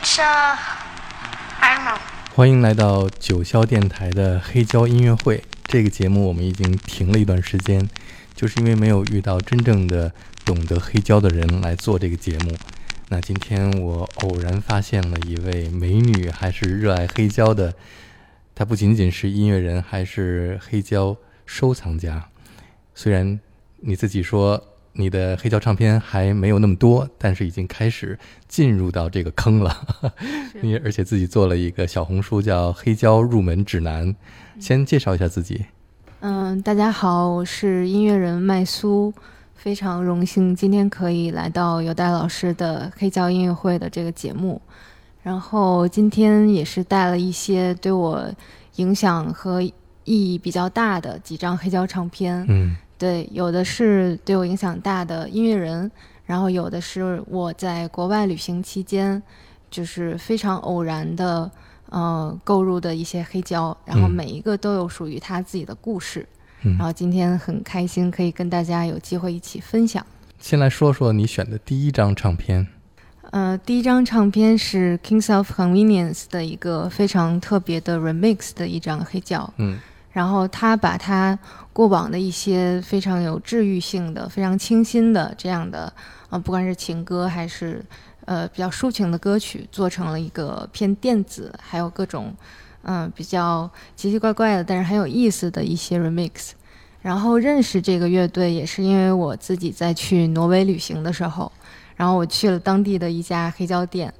It's uh, I don't know. 欢迎来到九霄电台的黑胶音乐会。这个节目我们已经停了一段时间，就是因为没有遇到真正的懂得黑胶的人来做这个节目。那今天我偶然发现了一位美女，还是热爱黑胶的。她不仅仅是音乐人，还是黑胶收藏家。虽然你自己说你的黑胶唱片还没有那么多，但是已经开始进入到这个坑了。你而且自己做了一个小红书，叫《黑胶入门指南》。先介绍一下自己。嗯，大家好，我是音乐人麦苏，非常荣幸今天可以来到有戴老师的黑胶音乐会的这个节目。然后今天也是带了一些对我影响和意义比较大的几张黑胶唱片。嗯对，有的是对我影响大的音乐人，然后有的是我在国外旅行期间，就是非常偶然的，呃，购入的一些黑胶，然后嗯每一个都有属于他自己的故事。嗯然后今天很开心可以跟大家有机会一起分享。先来说说你选的第一张唱片。呃，第一张唱片是 Kings of Convenience 的一个非常特别的 remix 的一张黑胶，嗯然后他把他过往的一些非常有治愈性的、非常清新的这样的，呃，不管是情歌还是呃比较抒情的歌曲，做成了一个偏电子，还有各种嗯、比较奇奇怪怪的，但是很有意思的一些 remix。然后认识这个乐队也是因为我自己在去挪威旅行的时候，然后我去了当地的一家黑胶店，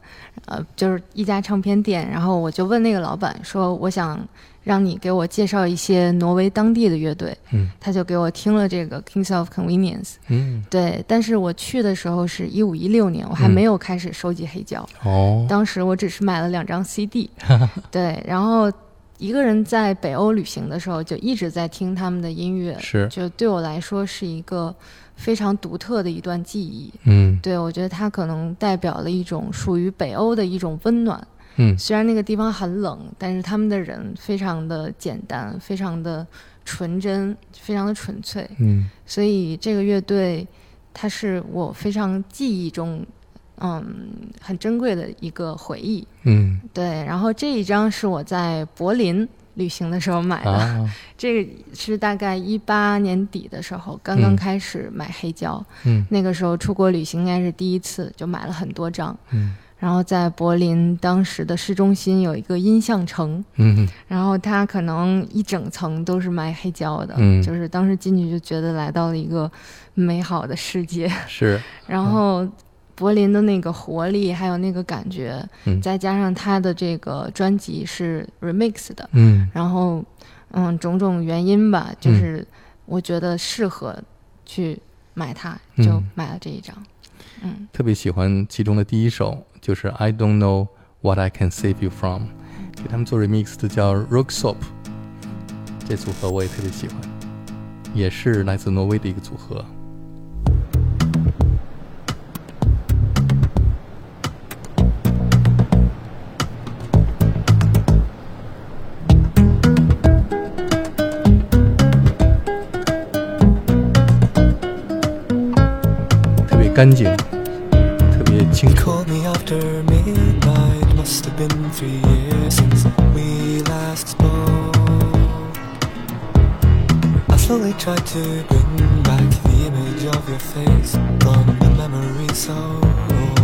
呃，就是一家唱片店，然后我就问那个老板说，我想让你给我介绍一些挪威当地的乐队，嗯。他就给我听了这个 Kings of Convenience，嗯。对，但是我去的时候是一五一六年，我还嗯没有开始收集黑胶，哦。当时我只是买了两张 CD，对，然后一个人在北欧旅行的时候就一直在听他们的音乐，是。就对我来说是一个非常独特的一段记忆。嗯。对我觉得它可能代表了一种属于北欧的一种温暖。嗯。虽然那个地方很冷，但是他们的人非常的简单，非常的纯真，非常的纯粹。嗯。所以这个乐队，它是我非常记忆中，嗯，很珍贵的一个回忆。嗯。对，然后这一张是我在柏林旅行的时候买的，啊。这个是大概一八年底的时候，刚刚嗯。开始买黑胶，嗯。那个时候出国旅行应该是第一次，就买了很多张。嗯然后在柏林当时的市中心有一个音像城，嗯。然后它可能一整层都是卖黑胶的，嗯。就是当时进去就觉得来到了一个美好的世界。是。然后柏林的那个活力，还有那个感觉，嗯。再加上它的这个专辑是 remix 的，嗯。然后嗯种种原因吧，就是我觉得适合去买它，嗯。就买了这一张。嗯，特别喜欢其中的第一首，就是 I don't know what I can save you from，给他们做 remix 的叫 Rock Soap，这组合我也特别喜欢，也是来自挪威的一个组合。特别干净，特别清楚。Been three years since we last spoke. I slowly tried to bring back the image of your face from the memory so old.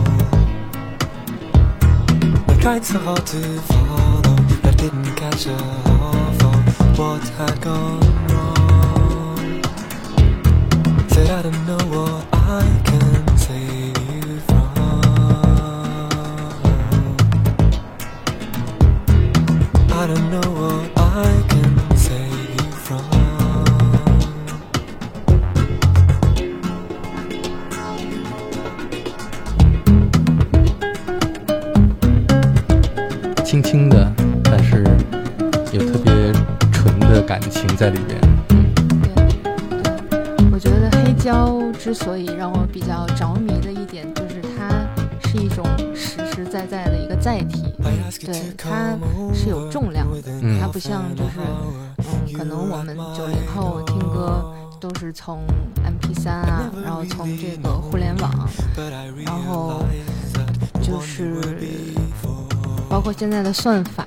I tried so hard to follow, but didn't catch a half of what had gone wrong. Said I don't know what I can I don't know what I can save you from. 轻轻的，但是有特别纯的感情在里边。嗯对，我觉得黑胶之所以让我比较着迷的一点，就是它是一种实实在在的载体。对它是有重量的，嗯。它不像就是，嗯，可能我们九零后听歌都是从 MP 三啊，然后从这个互联网，然后就是包括现在的算法，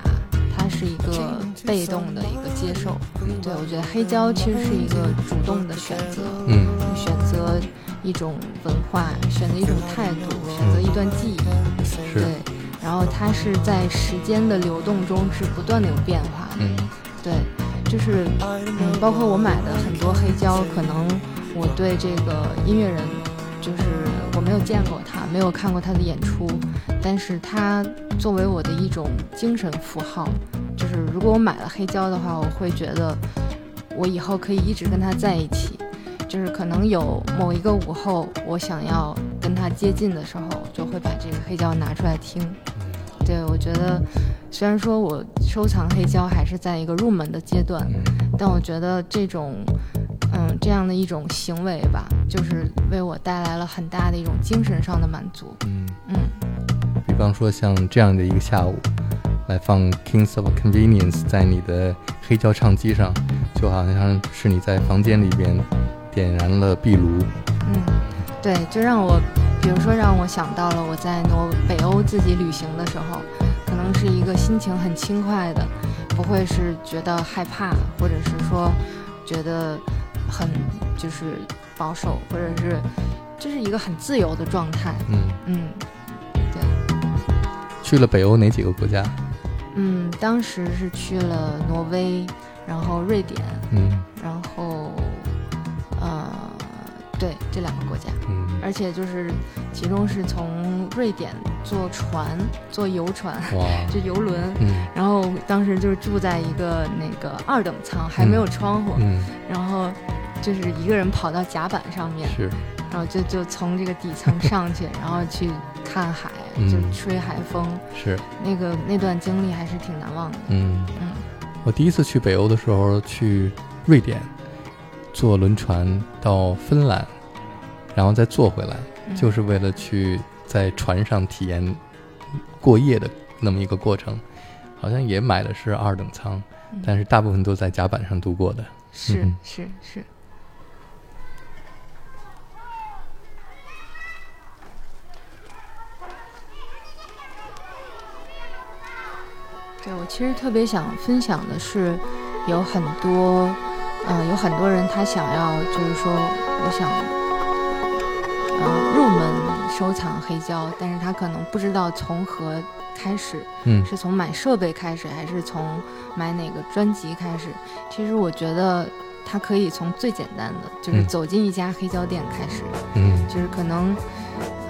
它是一个被动的一个接受。对我觉得黑胶其实是一个主动的选择，嗯。选择一种文化，选择一种态度，选择一段记忆。是。对，然后它是在时间的流动中是不断的有变化的。嗯对，就是嗯，包括我买的很多黑胶，可能我对这个音乐人，就是我没有见过他，没有看过他的演出，但是他作为我的一种精神符号，就是如果我买了黑胶的话，我会觉得我以后可以一直跟他在一起。就是可能有某一个午后，我想要跟他接近的时候，就会把这个黑胶拿出来听。对我觉得，虽然说我收藏黑胶还是在一个入门的阶段，嗯但我觉得这种，嗯，这样的一种行为吧，就是为我带来了很大的一种精神上的满足。嗯，嗯，比方说像这样的一个下午，来放 Kings of Convenience 在你的黑胶唱机上，就好像是你在房间里边点燃了壁炉。嗯，对，就让我，比如说让我想到了我在挪北欧自己旅行的时候，可能是一个心情很轻快的，不会是觉得害怕，或者是说觉得很就是保守，或者是这是一个很自由的状态。嗯，嗯对去了北欧哪几个国家？嗯，当时是去了挪威，然后瑞典，嗯然后呃，对这两个国家。嗯而且就是其中是从瑞典坐船，坐游船，哇，就游轮，嗯然后当时就是住在一个那个二等舱，还没有窗户，嗯然后就是一个人跑到甲板上面，是然后就就从这个底层 上去，然后去看海，嗯就吹海风，是那个那段经历还是挺难忘的。嗯。嗯我第一次去北欧的时候，去瑞典，坐轮船到芬兰，然后再坐回来，嗯就是为了去在船上体验过夜的那么一个过程。好像也买的是二等舱，嗯但是大部分都在甲板上度过的。是嗯是是。对我其实特别想分享的是，有很多，呃，有很多人他想要，就是说，我想，呃，入门收藏黑胶，但是他可能不知道从何开始，嗯。是从买设备开始，还是从买哪个专辑开始？其实我觉得他可以从最简单的，就是嗯。走进一家黑胶店开始，嗯。就是可能，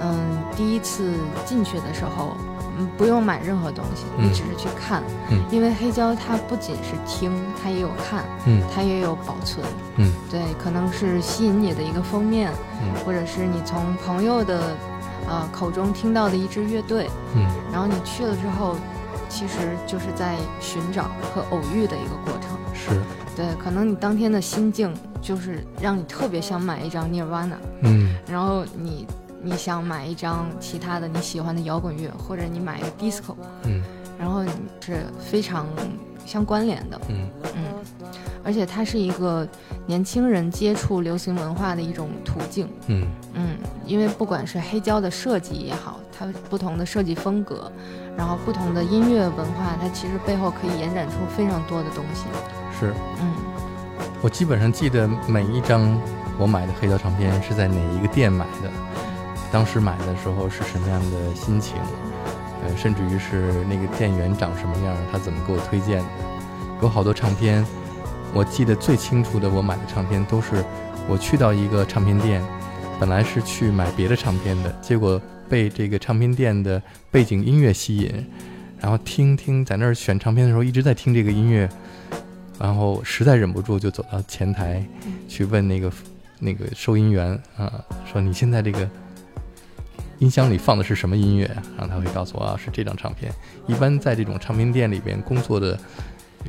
嗯，第一次进去的时候，嗯，不用买任何东西，你嗯只是去看，嗯。因为黑胶它不仅是听，它也有看，嗯它也有保存，嗯。对，可能是吸引你的一个封面，嗯或者是你从朋友的呃口中听到的一支乐队，嗯。然后你去了之后，其实就是在寻找和偶遇的一个过程。是。对，可能你当天的心境就是让你特别想买一张 Nirvana，嗯。然后你你想买一张其他的你喜欢的摇滚乐，或者你买一个 disco，嗯然后你是非常相关联的。嗯嗯，而且它是一个年轻人接触流行文化的一种途径。嗯嗯，因为不管是黑胶的设计也好，它不同的设计风格，然后不同的音乐文化，它其实背后可以延展出非常多的东西。是。嗯我基本上记得每一张我买的黑胶唱片是在哪一个店买的，当时买的时候是什么样的心情，呃，甚至于是那个店员长什么样，他怎么给我推荐的。有好多唱片，我记得最清楚的，我买的唱片都是我去到一个唱片店，本来是去买别的唱片的，结果被这个唱片店的背景音乐吸引，然后听听在那儿选唱片的时候一直在听这个音乐，然后实在忍不住就走到前台去问那个那个收银员啊，说你现在这个音箱里放的是什么音乐啊？然后他会告诉我啊，是这张唱片。一般在这种唱片店里边工作的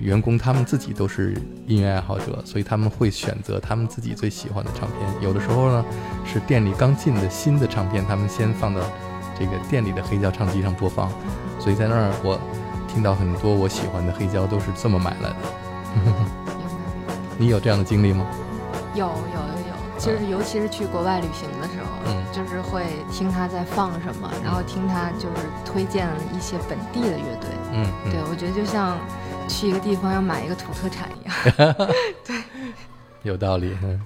员工，他们自己都是音乐爱好者，所以他们会选择他们自己最喜欢的唱片。有的时候呢，是店里刚进的新的唱片，他们先放到这个店里的黑胶唱机上播放。所以在那儿我听到很多我喜欢的黑胶都是这么买来的。明白。你有这样的经历吗？有有有，就是尤其是去国外旅行的时候，嗯。就是会听他在放什么，然后听他就是推荐一些本地的乐队。嗯，嗯。对，我觉得就像去一个地方要买一个土特产一样。对。有道理，嗯，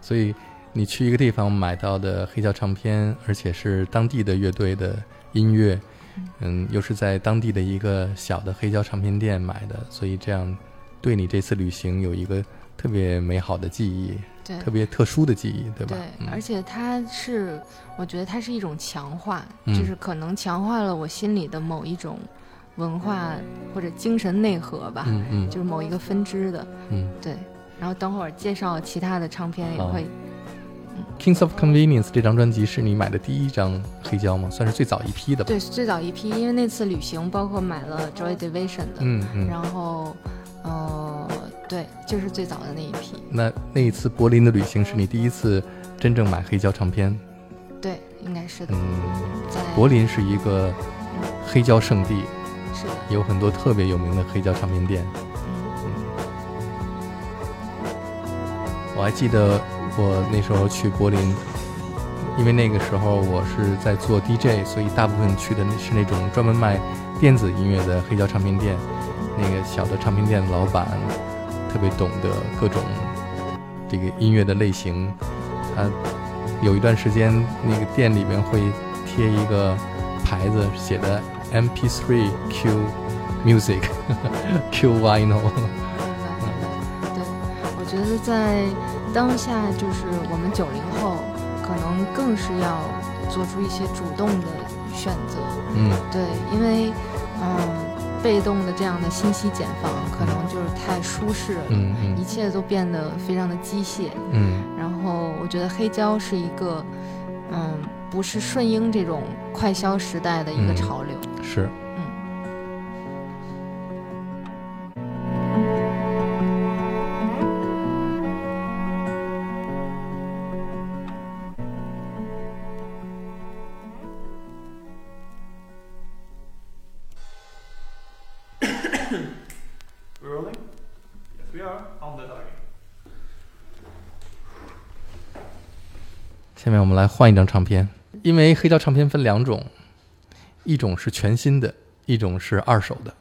所以你去一个地方买到的黑胶唱片，而且是当地的乐队的音乐，嗯，又是在当地的一个小的黑胶唱片店买的，所以这样对你这次旅行有一个特别美好的记忆，对特别特殊的记忆，对吧？对，嗯而且它是，我觉得它是一种强化，嗯就是可能强化了我心里的某一种文化或者精神内核吧，嗯嗯就是某一个分支的。嗯对，然后等会儿介绍其他的唱片也会。，Kings of Convenience 这张专辑是你买的第一张黑胶吗？算是最早一批的吧？对，最早一批，因为那次旅行包括买了 Joy Division 的，嗯嗯。然后，呃，对，就是最早的那一批。那那一次柏林的旅行是你第一次真正买黑胶唱片？对，应该是的。嗯，在柏林是一个黑胶圣地，是的，有很多特别有名的黑胶唱片店。嗯，我还记得我那时候去柏林，因为那个时候我是在做 DJ，所以大部分去的是那种专门卖电子音乐的黑胶唱片店。那个小的唱片店的老板特别懂得各种这个音乐的类型，他有一段时间那个店里面会贴一个牌子，写的 MP3 Q Music Q Vinyl。对，我觉得在当下，就是我们九零后，可能更是要做出一些主动的选择。嗯对，因为嗯，被动的这样的信息茧房，可能就是太舒适了，嗯嗯一切都变得非常的机械。嗯然后我觉得黑胶是一个，嗯，不是顺应这种快消时代的一个嗯潮流。是。下面我们来换一张唱片，因为黑胶唱片分两种，一种是全新的，一种是二手的，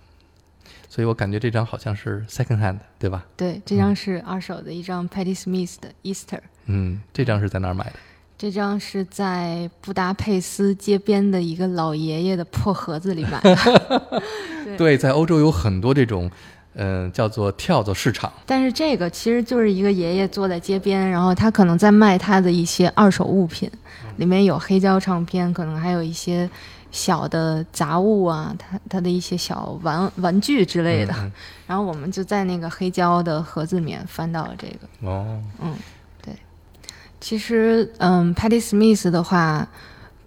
所以我感觉这张好像是 second hand，对吧？对，这张是二手的一张 Patti Smith 的 Easter。嗯，这张是在哪儿买的？这张是在布达佩斯街边的一个老爷爷的破盒子里买的，对，在欧洲有很多这种，嗯、叫做跳蚤市场。但是这个其实就是一个爷爷坐在街边，然后他可能在卖他的一些二手物品，里面有黑胶唱片，可能还有一些小的杂物啊，他他的一些小玩玩具之类的。嗯 然后我们就在那个黑胶的盒子里面翻到了这个。嗯哦，嗯，对。其实，嗯，Patty Smith 的话，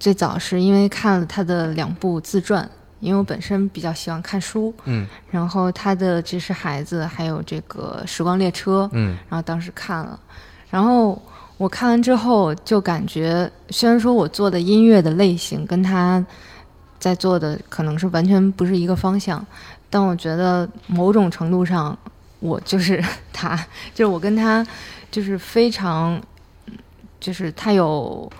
最早是因为看了他的两部自传，因为我本身比较喜欢看书，嗯。然后他的《只是孩子》还有这个《时光列车》，嗯。然后当时看了，然后我看完之后就感觉，虽然说我做的音乐的类型跟他在做的可能是完全不是一个方向，但我觉得某种程度上，我就是他，就是我跟他就是非常，就是他有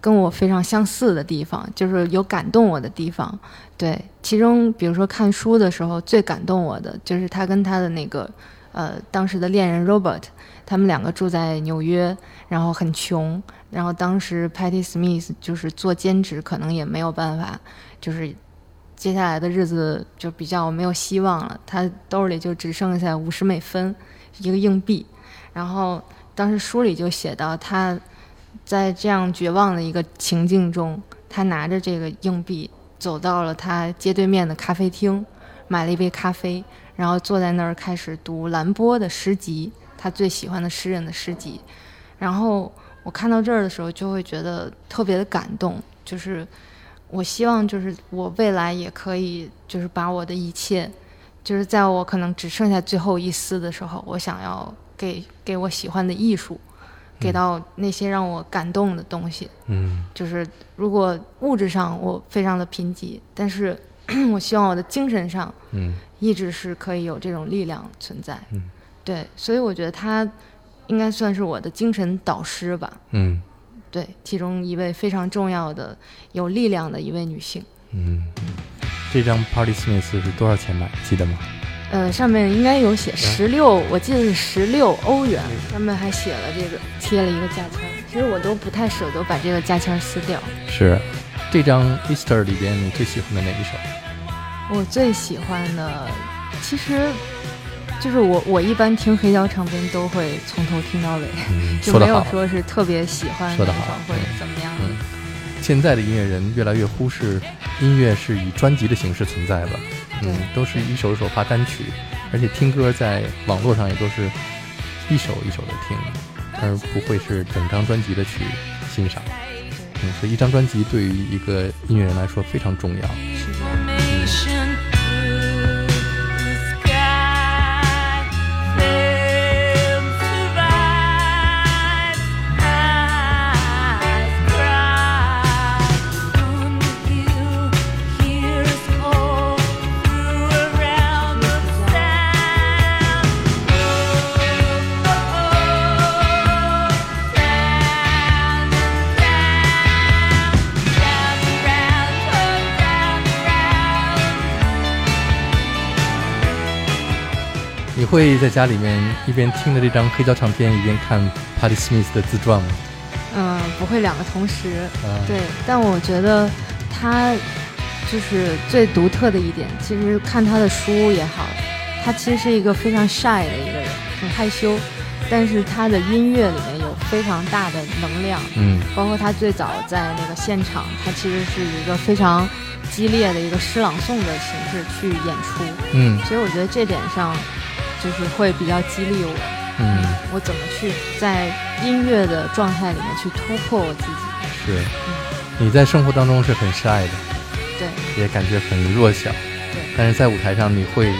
跟我非常相似的地方，就是有感动我的地方。对，其中比如说看书的时候，最感动我的就是他跟他的那个呃当时的恋人 Robert，他们两个住在纽约，然后很穷，然后当时 Patty Smith 就是做兼职，可能也没有办法，就是接下来的日子就比较没有希望了，他兜里就只剩下五十美分一个硬币，然后当时书里就写到他在这样绝望的一个情境中，他拿着这个硬币走到了他街对面的咖啡厅，买了一杯咖啡，然后坐在那儿开始读兰波的诗集，他最喜欢的诗人的诗集。然后我看到这儿的时候，就会觉得特别的感动，就是我希望就是我未来也可以就是把我的一切，就是在我可能只剩下最后一丝的时候，我想要给给我喜欢的艺术，给到那些让我感动的东西。嗯就是如果物质上我非常的贫瘠，但是 我希望我的精神上嗯一直是可以有这种力量存在。嗯，对，所以我觉得他应该算是我的精神导师吧。嗯对，其中一位非常重要的、有力量的一位女性。嗯，这张 Party Smith 是多少钱买？记得吗？呃，上面应该有写十六，我记得是十六欧元，上面还写了这个贴了一个价签。其实我都不太舍得把这个价签撕掉。是。这张 Easter 里边你最喜欢的哪一首？我最喜欢的，其实就是我我一般听黑胶唱片都会从头听到尾，嗯，就没有说是特别喜欢哪首或者怎么样的。嗯现在的音乐人越来越忽视音乐是以专辑的形式存在了，嗯，都是一首一首发单曲，而且听歌在网络上也都是一首一首的听，而不会是整张专辑的去欣赏。嗯，所以一张专辑对于一个音乐人来说非常重要。是会在家里面一边听着这张黑胶唱片，一边看 Patti Smith 的自传吗？嗯，不会两个同时。嗯，对，但我觉得他就是最独特的一点，其实看他的书也好，他其实是一个非常 shy 的一个人，很害羞，但是他的音乐里面有非常大的能量，嗯包括他最早在那个现场，他其实是一个非常激烈的一个诗朗诵的形式去演出，嗯所以我觉得这点上就是会比较激励我，嗯，我怎么去在音乐的状态里面去突破我自己。是。你在生活当中是很 shy 的，对也感觉很弱小，对，但是在舞台上你会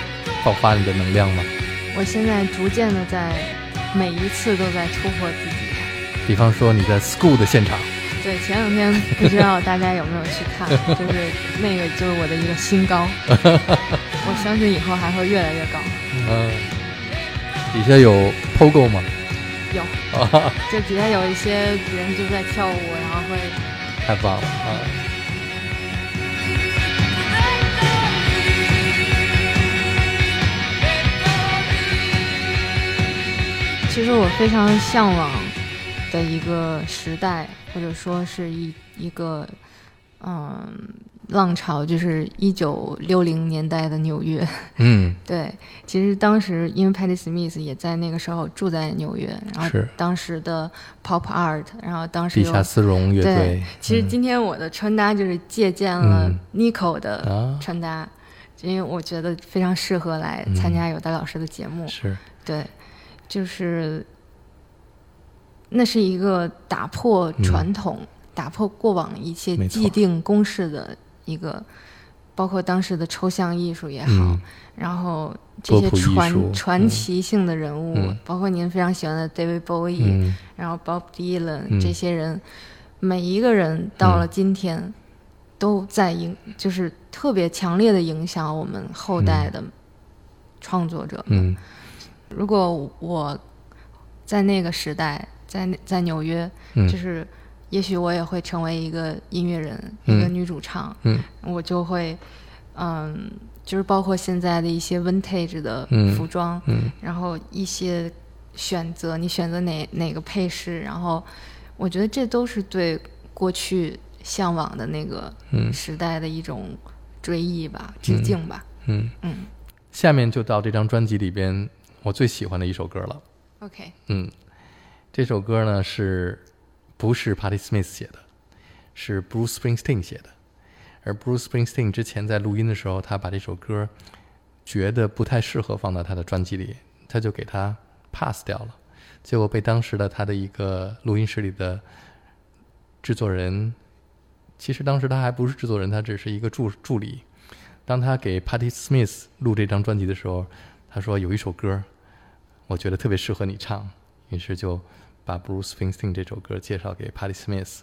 爆发你的能量吗？我现在逐渐的在每一次都在突破自己。比方说你在 school 的现场，对，前两天不知道大家有没有去看，就是那个就是我的一个新高，我相信以后还会越来越高。嗯，底下有 pogo 吗？有，啊，就底下有一些人就在跳舞，然后会太棒了啊！其实我非常向往的一个时代，或者说是一一个嗯浪潮，就是一九六零年代的纽约。嗯，对，其实当时因为 Patti Smith 也在那个时候住在纽约，然后当时的 Pop Art，然后当时有地下丝绒乐队对，，其实嗯。今天我的穿搭就是借鉴了嗯。Nico 的啊。穿搭，因为我觉得非常适合来参加有戴老师的节目。是。对，就是那是一个打破传统、打破过往一切嗯没错。既定公式的一个，包括当时的抽象艺术也好，嗯。然后这些传传嗯。奇性的人物，嗯。包括您非常喜欢的 David Bowie，、嗯。然后 Bob Dylan、嗯。这些人，每一个人到了今天，都在影，就是特别强烈的影响我们后代的创作者们。嗯。如果我在那个时代，在那在纽约，嗯。就是也许我也会成为一个音乐人，嗯。一个女主唱，嗯。我就会，嗯，就是包括现在的一些 vintage 的嗯。服装，嗯。然后一些选择，你选择哪哪个配饰，然后我觉得这都是对过去向往的那个嗯。时代的一种追忆吧，致敬吧。嗯，嗯。下面就到这张专辑里边我最喜欢的一首歌了。，OK，嗯，这首歌呢是不是 Patti Smith 写的，是 Bruce Springsteen 写的。而 Bruce Springsteen 之前在录音的时候，他把这首歌觉得不太适合放到他的专辑里，他就给他 pass 掉了。结果被当时的他的一个录音室里的制作人，其实当时他还不是制作人，他只是一个助助理。当他给 Patti Smith 录这张专辑的时候，他说有一首歌，我觉得特别适合你唱，于是就把 Bruce Springsteen 这首歌介绍给 Patti Smith。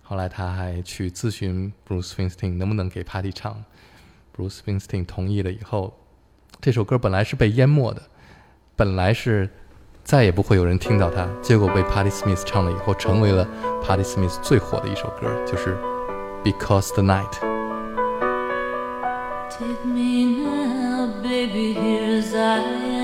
后来他还去咨询 Bruce Springsteen 能不能给 Patti 唱，Bruce Springsteen 同意了以后，这首歌本来是被淹没的，本来是再也不会有人听到它。结果被 Patti Smith 唱了以后，成为了 Patti Smith 最火的一首歌，就是《Because the Night》。Take me now, baby, here's a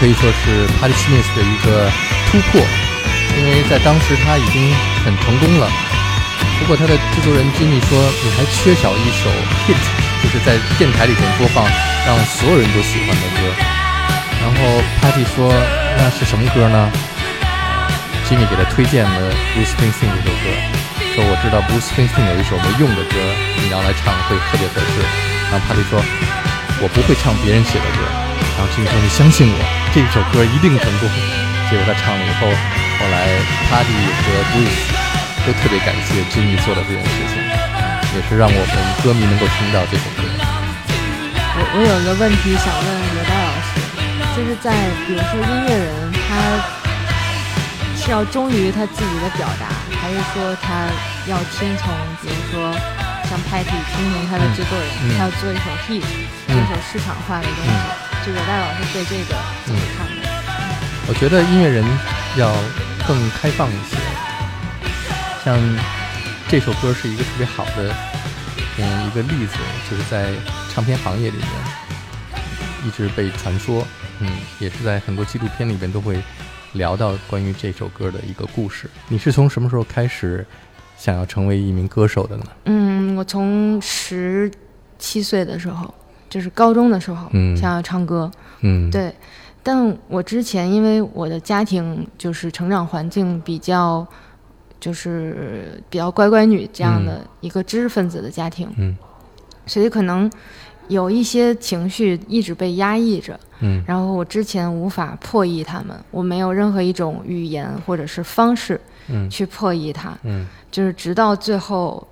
可以说是 Patti Smith 的一个突破，因为在当时他已经很成功了。不过他的制作人 Jimmy 说，你还缺少一首 hit，就是在电台里边播放，让所有人都喜欢的歌。然后 p a t t y 说，那是什么歌呢？Jimmy 给他推荐了 Bruce Springsteen 这首歌，说我知道 Bruce Springsteen 有一首没用的歌，你要来唱会特别合适。然后 p a t t y 说，我不会唱别人写的歌。然后 Jimmy 说，你相信我，这首歌一定成功。结果他唱了以后，后来 Patti 和 Bruce 都特别感谢 Jimmy 做的这件事情，也是让我们歌迷能够听到这首歌。我我有一个问题想问罗大老师，就是在比如说音乐人，他是要忠于他自己的表达，还是说他要听从，比如说像 Patty 听从他的制作人，嗯他要做一首 hit，、一首市场化的东西？就罗大老师对这个怎么看呢？我觉得音乐人要更开放一些，像这首歌是一个特别好的嗯一个例子，就是在唱片行业里面一直被传说，嗯，也是在很多纪录片里边都会聊到关于这首歌的一个故事。你是从什么时候开始想要成为一名歌手的呢？嗯，我从十七岁的时候，就是高中的时候，嗯。想要唱歌，嗯，，对，但我之前因为我的家庭就是成长环境比较，就是比较乖乖女这样的一个知识分子的家庭，嗯。所以可能有一些情绪一直被压抑着，嗯。然后我之前无法破译他们，我没有任何一种语言或者是方式嗯。去破译它，嗯。就是直到最后。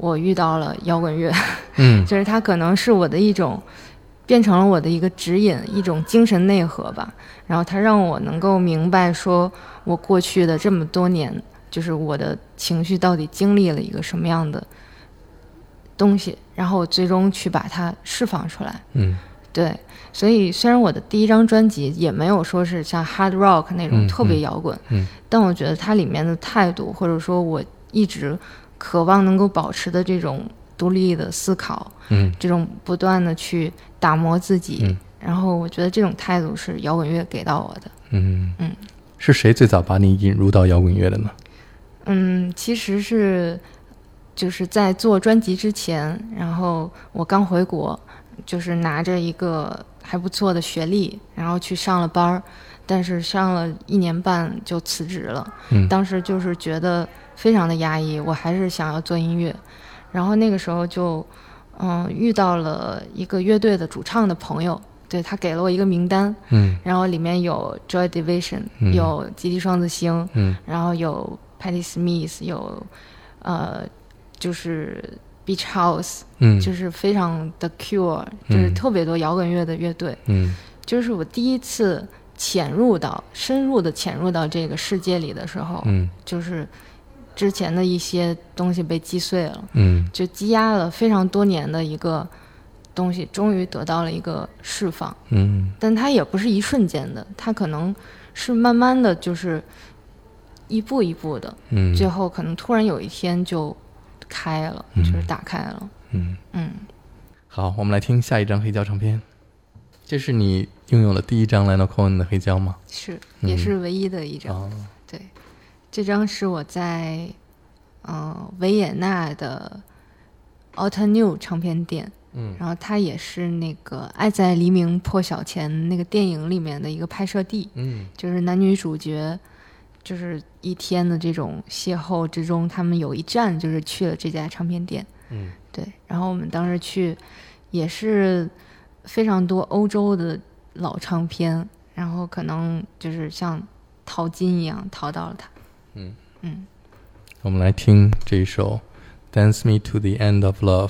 我遇到了摇滚乐，嗯就是它可能是我的一种，变成了我的一个指引，一种精神内核吧。然后它让我能够明白，说我过去的这么多年，就是我的情绪到底经历了一个什么样的东西，然后我最终去把它释放出来。嗯对，所以虽然我的第一张专辑也没有说是像 hard rock 那种嗯特别嗯摇滚，嗯但我觉得它里面的态度，或者说我一直渴望能够保持的这种独立的思考，嗯这种不断的去打磨自己，嗯然后我觉得这种态度是摇滚乐给到我的。嗯嗯，是谁最早把你引入到摇滚乐的呢？嗯，其实是就是在做专辑之前，然后我刚回国，就是拿着一个还不错的学历，然后去上了班儿，但是上了一年半就辞职了。嗯当时就是觉得非常的压抑，我还是想要做音乐，然后那个时候就嗯遇到了一个乐队的主唱的朋友，对他给了我一个名单，嗯。然后里面有 Joy Division，、嗯。有吉吉双子星，嗯。然后有 Patti Smith，有呃就是 Beach House，、嗯，就是非常的 Cure，就是嗯。特别多摇滚乐的乐队。嗯。就是我第一次潜入到深入的潜入到这个世界里的时候，嗯。就是之前的一些东西被击碎了，嗯就积压了非常多年的一个东西，终于得到了一个释放。嗯但它也不是一瞬间的，它可能是慢慢的就是一步一步的，嗯，最后可能突然有一天就开了，嗯就是打开了。嗯。嗯，好，我们来听下一张黑胶唱片。这是你拥有的第一张 Leonard Cohen 的黑胶吗？是，嗯也是唯一的一张。这张是我在呃维也纳的 Alta New 唱片店，嗯然后它也是那个《爱在黎明破晓前》那个电影里面的一个拍摄地，嗯就是男女主角就是一天的这种邂逅之中，他们有一站就是去了这家唱片店，嗯对，然后我们当时去也是非常多欧洲的老唱片，然后可能就是像淘金一样淘到了它。嗯嗯，我们来听这一首《Dance Me to the End of Love》。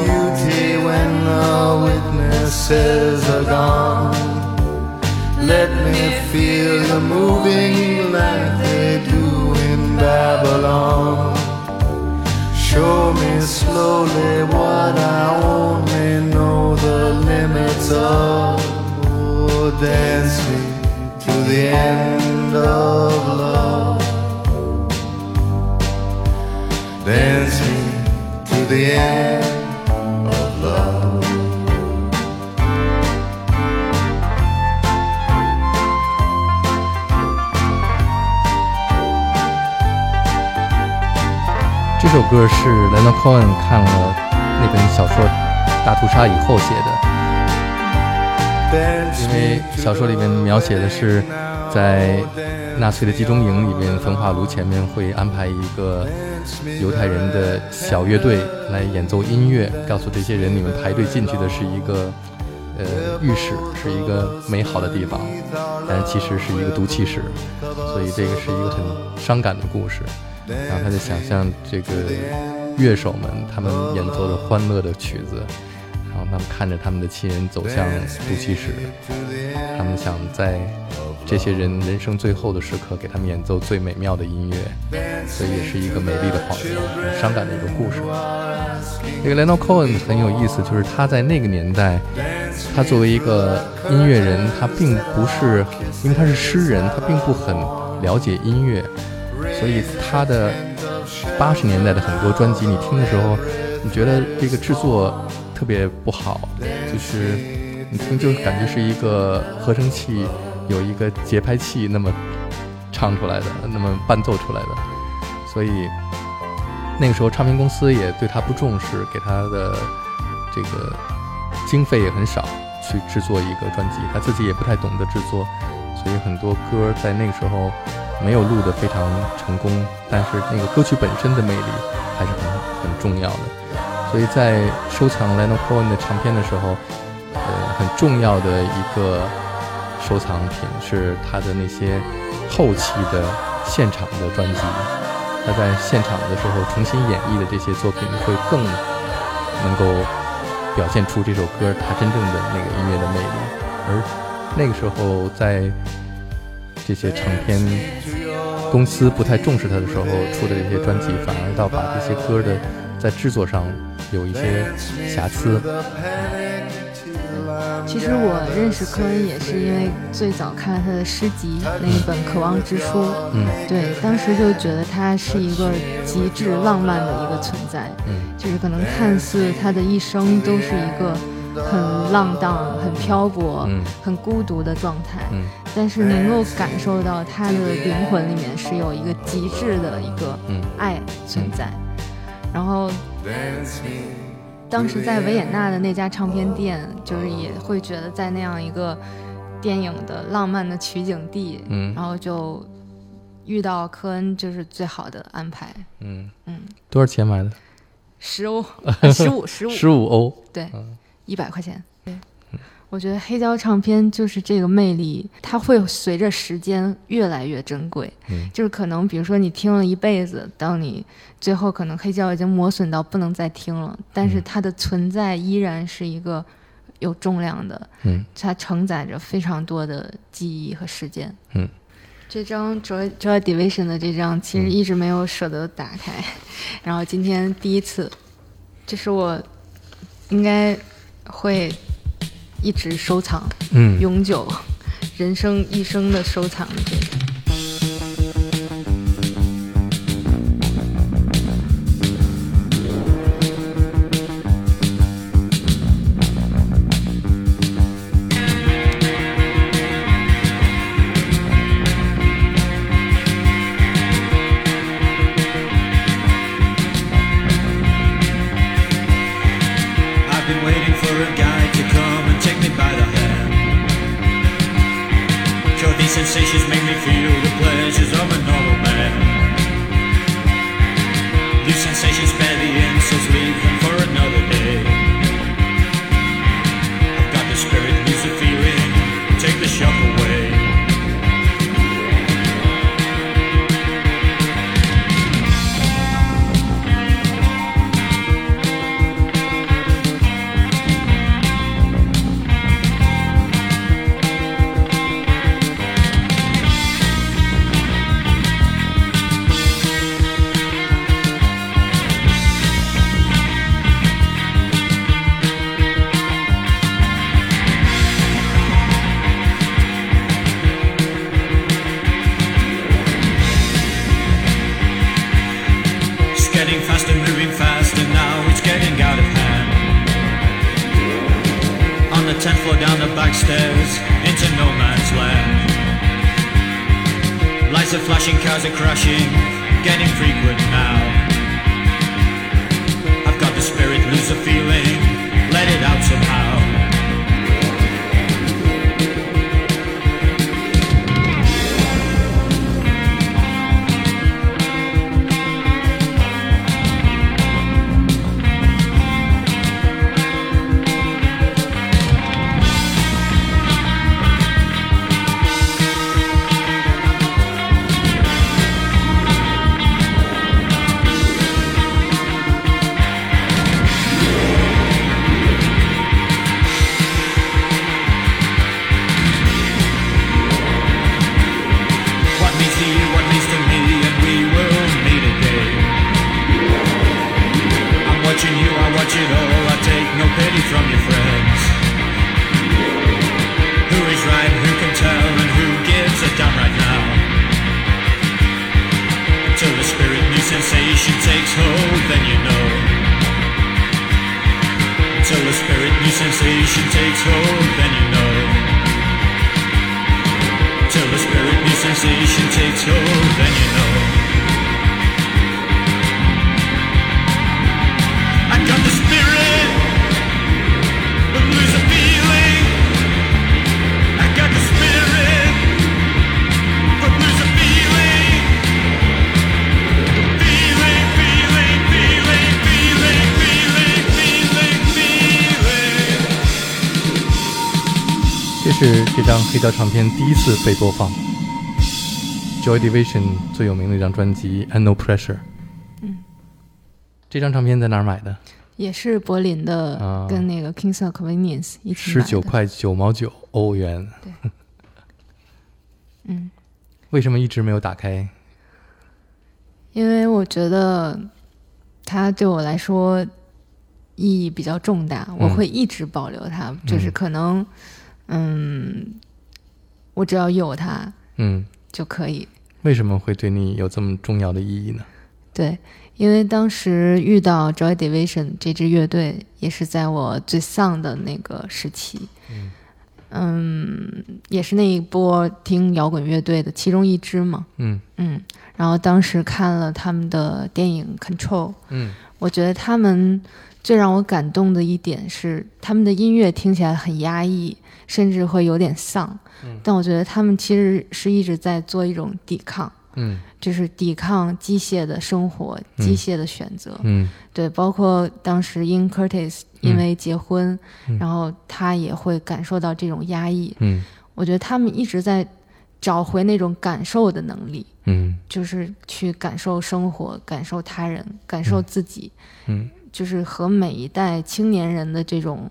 witnesses are gone. Let me feel the moving like they do in Babylon. Show me slowly what I only know the limits of. Oh, dance me to the end of love. Dance me to the end 首歌是 Leonard Cohen 看了那本小说《大屠杀》以后写的，因为小说里面描写的是在纳粹的集中营里面焚化炉前面会安排一个犹太人的小乐队来演奏音乐，告诉这些人你们排队进去的是一个呃浴室，是一个美好的地方，但是其实是一个毒气室，所以这个是一个很伤感的故事。然后他就想象这个乐手们他们演奏着欢乐的曲子，然后他们看着他们的亲人走向毒气室，他们想在这些人人生最后的时刻给他们演奏最美妙的音乐，所以也是一个美丽的谎言，很伤感的一个故事。这个 Leonard Cohen 很有意思，就是他在那个年代，他作为一个音乐人，他并不是因为他是诗人，他并不很了解音乐，所以他的八十年代的很多专辑，你听的时候，你觉得这个制作特别不好，就是你听就感觉是一个合成器有一个节拍器那么唱出来的，那么伴奏出来的，所以那个时候唱片公司也对他不重视，给他的这个经费也很少去制作一个专辑，他自己也不太懂得制作，所以很多歌在那个时候没有录得非常成功，但是那个歌曲本身的魅力还是很很重要的。所以在收藏 Leonard Cohen 的唱片的时候，呃，很重要的一个收藏品是他的那些后期的现场的专辑，他在现场的时候重新演绎的这些作品会更能够表现出这首歌它真正的那个音乐的魅力，而那个时候在这些唱片公司不太重视他的时候出的这些专辑，反而倒把这些歌的在制作上有一些瑕疵。其实我认识科恩也是因为最早看了他的诗集那一本《渴望之书》，嗯。对，当时就觉得他是一个极致浪漫的一个存在，嗯。就是可能看似他的一生都是一个很浪荡、很漂泊、嗯。很孤独的状态，嗯但是能够感受到他的灵魂里面是有一个极致的一个嗯。爱存在，然后当时在维也纳的那家唱片店，就是也会觉得在那样一个电影的浪漫的取景地，嗯。然后就遇到科恩，就是最好的安排。嗯。嗯，多少钱买的？十欧，呃 十五，十五，十五欧。对嗯，一百块钱。对，我觉得黑胶唱片就是这个魅力，它会随着时间越来越珍贵。嗯就是可能比如说你听了一辈子，当你最后可能黑胶已经磨损到不能再听了，但是嗯它的存在依然是一个有重量的，嗯它承载着非常多的记忆和时间。嗯，这张 Joy Joy Division 的这张其实嗯一直没有舍得打开，然后今天第一次，这是我应该会一直收藏、嗯永久、人生一生的收藏这个。第一次被播放。Joy Division 最有名的一张专辑《And No Pressure》。嗯，这张唱片在哪儿买的？也是柏林的，啊跟那个 Kings of Convenience 一起的。九块九毛九欧元。对 嗯，为什么一直没有打开？因为我觉得它对我来说意义比较重大，我会一直保留它。就是可能，嗯，我只要有它嗯，就可以。为什么会对你有这么重要的意义呢？对，因为当时遇到 Joy Division 这支乐队，也是在我最丧的那个时期。嗯也是那一波听摇滚乐队的其中一支嘛。嗯嗯，然后当时看了他们的电影《Control》，嗯我觉得他们最让我感动的一点是，他们的音乐听起来很压抑，甚至会有点丧。但我觉得他们其实是一直在做一种抵抗，嗯。就是抵抗机械的生活、机械的选择。嗯。对，包括当时 In Curtis 因为结婚，嗯。然后他也会感受到这种压抑。嗯。我觉得他们一直在找回那种感受的能力。嗯。就是去感受生活，感受他人，感受自己，嗯。就是和每一代青年人的这种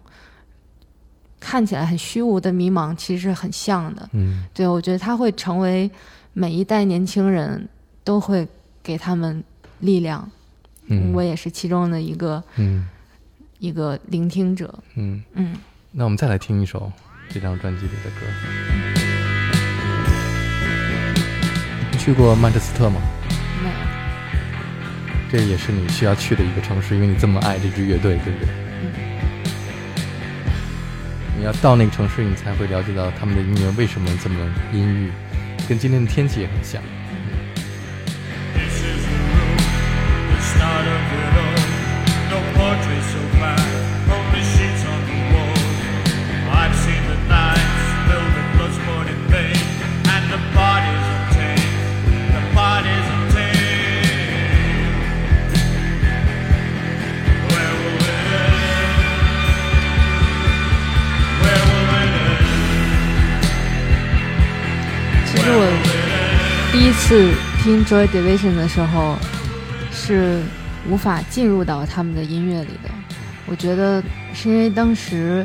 看起来很虚无的迷茫，其实是很像的。嗯对我觉得他会成为每一代年轻人都会给他们力量。嗯，我也是其中的一个嗯一个聆听者。嗯，嗯，那我们再来听一首这张专辑里的歌。你去过曼彻斯特吗？没有，这也是你需要去的一个城市，因为你这么爱这支乐队，对不对？你要到那个城市，你才会了解到他们的音乐为什么这么阴郁，跟今天的天气也很像。次听 Joy Division 的时候，是无法进入到他们的音乐里的。我觉得是因为当时，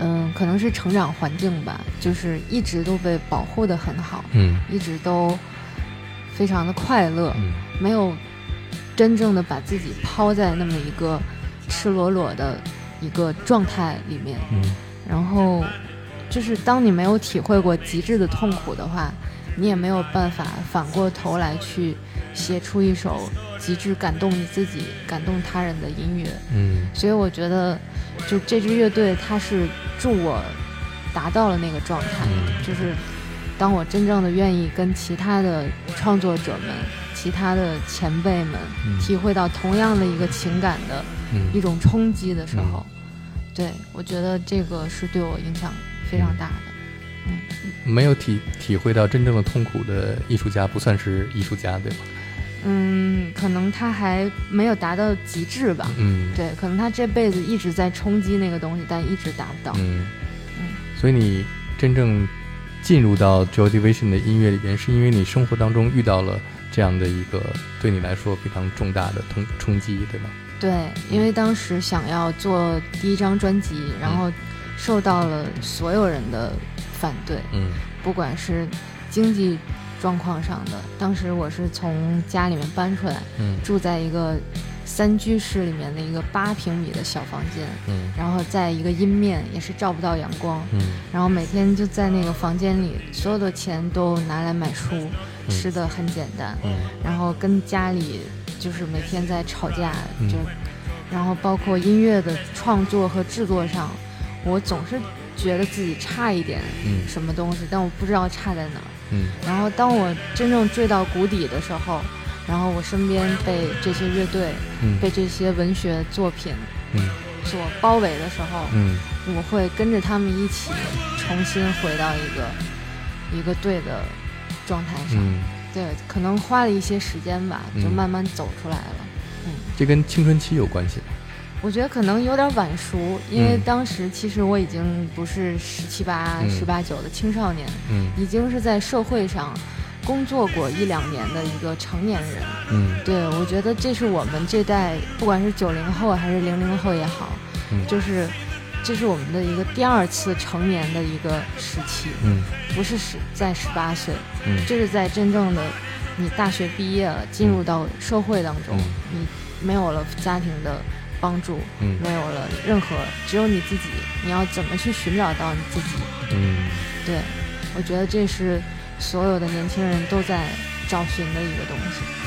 嗯，可能是成长环境吧，就是一直都被保护的很好，嗯一直都非常的快乐，嗯没有真正的把自己抛在那么一个赤裸裸的一个状态里面。嗯然后，就是当你没有体会过极致的痛苦的话，你也没有办法反过头来去写出一首极致感动你自己、感动他人的音乐。嗯。所以我觉得，就这支乐队，它是助我达到了那个状态，嗯。就是当我真正的愿意跟其他的创作者们、其他的前辈们嗯。体会到同样的一个情感的一嗯种冲击的时候，对我觉得这个是对我影响非常大的。没有体体会到真正的痛苦的艺术家不算是艺术家，对吗？嗯，可能他还没有达到极致吧。嗯对，可能他这辈子一直在冲击那个东西，但一直达不到。嗯，所以你真正进入到 Joy Division 的音乐里边，是因为你生活当中遇到了这样的一个对你来说非常重大的冲冲击，对吗？对，因为当时想要做第一张专辑，然后受到了所有人的反对，嗯。不管是经济状况上的，当时我是从家里面搬出来，嗯。住在一个三居室里面的一个八平米的小房间，嗯。然后在一个阴面，也是照不到阳光，嗯。然后每天就在那个房间里，所有的钱都拿来买书，吃的很简单，嗯。然后跟家里就是每天在吵架，嗯。就，然后包括音乐的创作和制作上，我总是觉得自己差一点嗯什么东西，但我不知道差在哪儿。嗯然后当我真正坠到谷底的时候，然后我身边被这些乐队、嗯被这些文学作品嗯所包围的时候，嗯我会跟着他们一起重新回到一个一个对的状态上。嗯，对，可能花了一些时间吧，就嗯慢慢走出来了。这跟青春期有关系吗？我觉得可能有点晚熟，因为嗯。当时其实我已经不是十七八、嗯。十八九的青少年，嗯。已经是在社会上工作过一两年的一个成年人。嗯。对，我觉得这是我们这代，不管是九零后还是零零后也好，嗯。就是这是我们的一个第二次成年的一个时期，嗯。不是十在十八岁，嗯。这是在真正的你大学毕业了，进入到社会当中，嗯。你没有了家庭的帮助，嗯没有了任何，只有你自己，你要怎么去寻找到你自己？嗯对，我觉得这是所有的年轻人都在找寻的一个东西。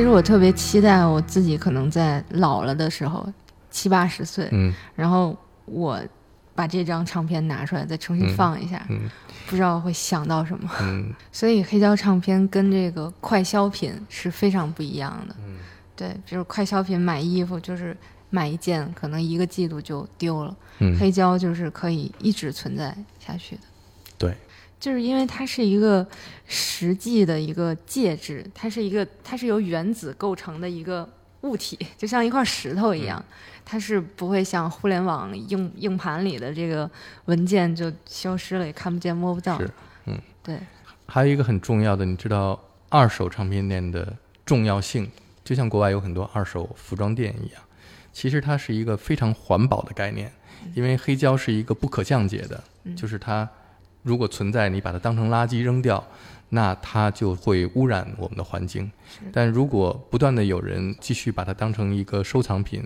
其实我特别期待我自己可能在老了的时候，七八十岁，嗯然后我把这张唱片拿出来再重新嗯放一下，嗯不知道会想到什么。嗯 所以黑胶唱片跟这个快消品是非常不一样的。嗯对，就是快消品买衣服就是买一件，可能一个季度就丢了；嗯，黑胶就是可以一直存在下去的。对，就是因为它是一个实际的一个介质，它是一个它是由原子构成的一个物体，就像一块石头一样，它是不会像互联网硬硬盘里的这个文件就消失了，也看不见摸不到。是嗯，对，还有一个很重要的，你知道二手唱片店的重要性，就像国外有很多二手服装店一样，其实它是一个非常环保的概念，因为黑胶是一个不可降解的，嗯。就是它如果存在，你把它当成垃圾扔掉，那它就会污染我们的环境。但如果不断的有人继续把它当成一个收藏品，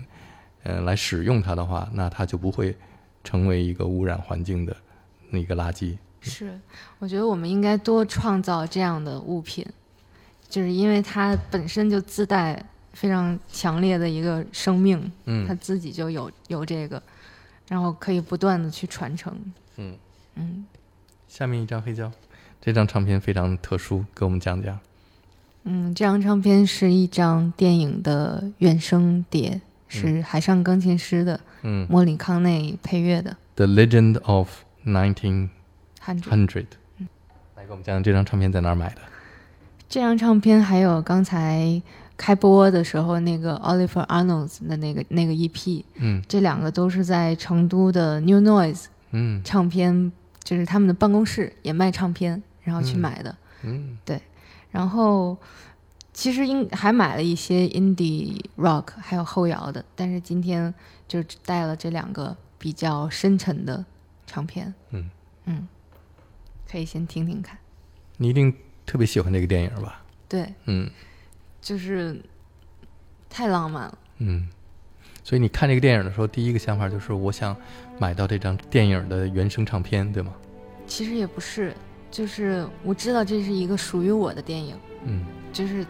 呃，来使用它的话，那它就不会成为一个污染环境的那个垃圾。是，我觉得我们应该多创造这样的物品，就是因为它本身就自带非常强烈的一个生命，嗯它嗯自己就有有这个，然后可以不断的去传承。嗯。嗯下面一张黑胶，这张唱片非常特殊，给我们讲讲。嗯，这张唱片是一张电影的原声碟，是海上钢琴师的嗯莫里康内配乐的，The Legend of Nineteen《Hundred》。Hundred。来给我们讲讲这张唱片在哪儿买的？这张唱片还有刚才开播的时候那个 Oliver Arnold 的那个那个 EP，嗯这两个都是在成都的 New Noise 嗯唱片，就是他们的办公室也卖唱片，然后去嗯买的。嗯对然后其实应还买了一些 indie rock 还有后摇的，但是今天就只带了这两个比较深沉的唱片。嗯嗯，可以先听听看。你一定特别喜欢这个电影吧？对，嗯就是太浪漫了。嗯。所以你看这个电影的时候，第一个想法就是我想买到这张电影的原声唱片，对吗？其实也不是，就是我知道这是一个属于我的电影，嗯。就是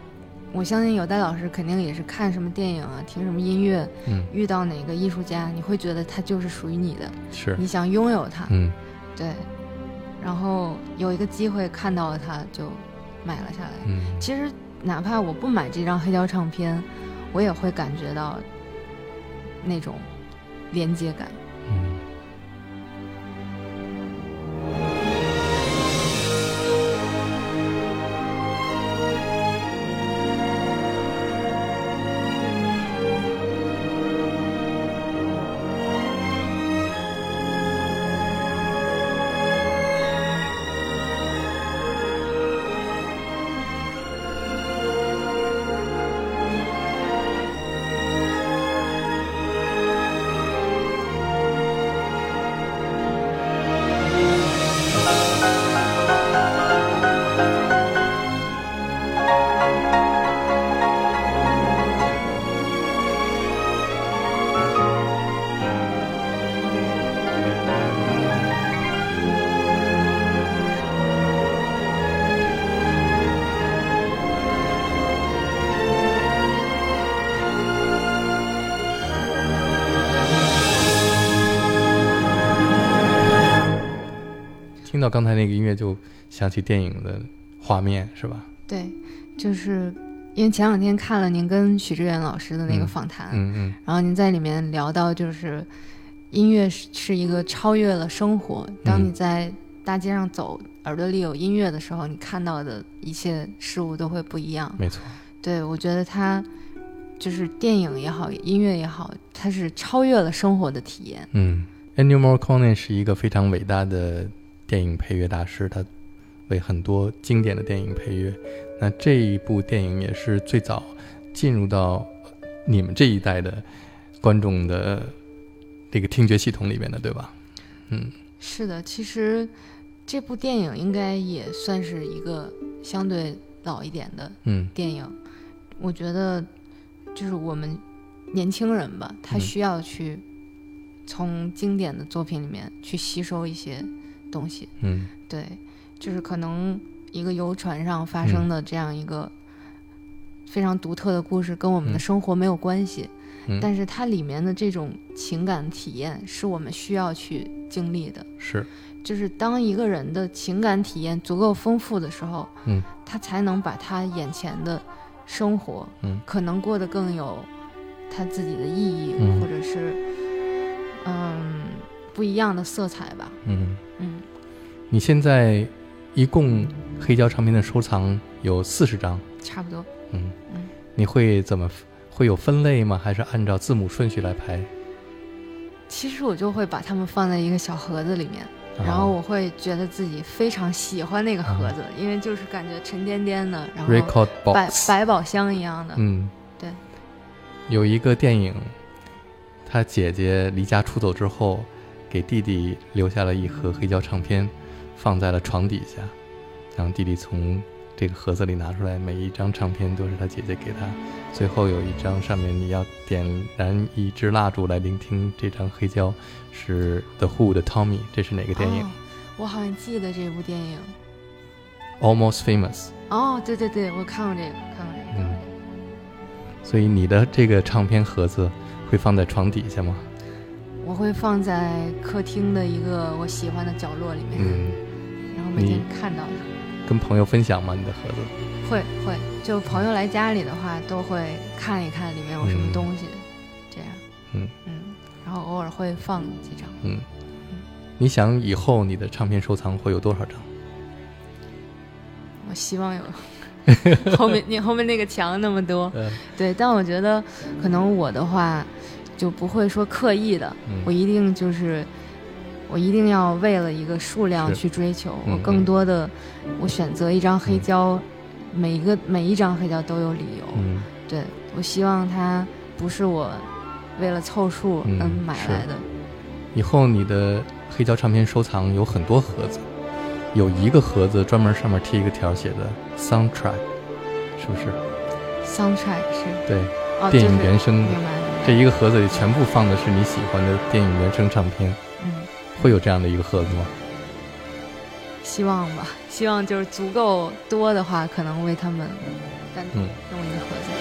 我相信有戴老师肯定也是看什么电影啊，听什么音乐，嗯，遇到哪个艺术家，你会觉得他就是属于你的，是。你想拥有他，嗯。对，然后有一个机会看到了它，就买了下来。嗯。其实哪怕我不买这张黑胶唱片，我也会感觉到那种连接感。嗯。you 到刚才那个音乐就想起电影的画面，是吧？对，就是因为前两天看了您跟许志远老师的那个嗯访谈，嗯嗯然后您在里面聊到，就是音乐是是一个超越了生活。当嗯你在大街上走，耳朵里有音乐的时候，你看到的一切事物都会不一样。没错。对我觉得它就是电影也好，音乐也好，它是超越了生活的体验。嗯，Ennio Morricone 是一个非常伟大的电影配乐大师，他为很多经典的电影配乐。那这一部电影也是最早进入到你们这一代的观众的这个听觉系统里面的，对吧？嗯是的，其实这部电影应该也算是一个相对老一点的嗯电影，我觉得就是我们年轻人吧，他嗯需要去从经典的作品里面去吸收一些东西。嗯对，就是可能一个游船上发生的这样一个非常独特的故事，跟我们的嗯生活没有关系，嗯，但是它里面的这种情感体验是我们需要去经历的。是就是当一个人的情感体验足够丰富的时候，嗯，他才能把他眼前的生活，嗯可能过得更有他自己的意义，嗯或者是嗯不一样的色彩吧。嗯。嗯，你现在一共黑胶唱片的收藏有四十张，差不多。嗯。嗯，你会怎么会有分类吗？还是按照字母顺序来排？其实我就会把它们放在一个小盒子里面，然后我会觉得自己非常喜欢那个盒子，因为就是感觉沉甸甸的，然后 record 百百宝箱一样的。嗯，对，有一个电影，他姐姐离家出走之后，给弟弟留下了一盒黑胶唱片，放在了床底下，然后弟弟从这个盒子里拿出来，每一张唱片都是他姐姐给他。最后有一张上面你要点燃一支蜡烛来聆听这张黑胶，是 The Who 的 Tommy，这是哪个电影、哦我好像记得这部电影。a l m o s t Famous。哦，对对对，我看过这个，看过这个。看过这个所以你的这个唱片盒子会放在床底下吗？我会放在客厅的一个我喜欢的角落里面，嗯，然后每天看到它。跟朋友分享吗？你的盒子？会会，就朋友来家里的话，都会看一看里面有什么嗯东西，这样。嗯嗯，然后偶尔会放几张。嗯，你想以后你的唱片收藏会有多少张？我希望有后面你后面那个墙那么多，呃，对，但我觉得可能我的话就不会说刻意的，嗯。我一定就是我一定要为了一个数量去追求，嗯我更多的我选择一张黑胶，每一个每一张黑胶都有理由，嗯。对我希望它不是我为了凑数嗯嗯买来的，以后你的黑胶唱片收藏有很多盒子，有一个盒子专门上面贴一个条写的 soundtrack，是不是？soundtrack 是。对，哦，电影原声这一个盒子里全部放的是你喜欢的电影原声唱片，嗯，会有这样的一个盒子吗？希望吧，希望就是足够多的话，可能为他们单独嗯弄一个盒子。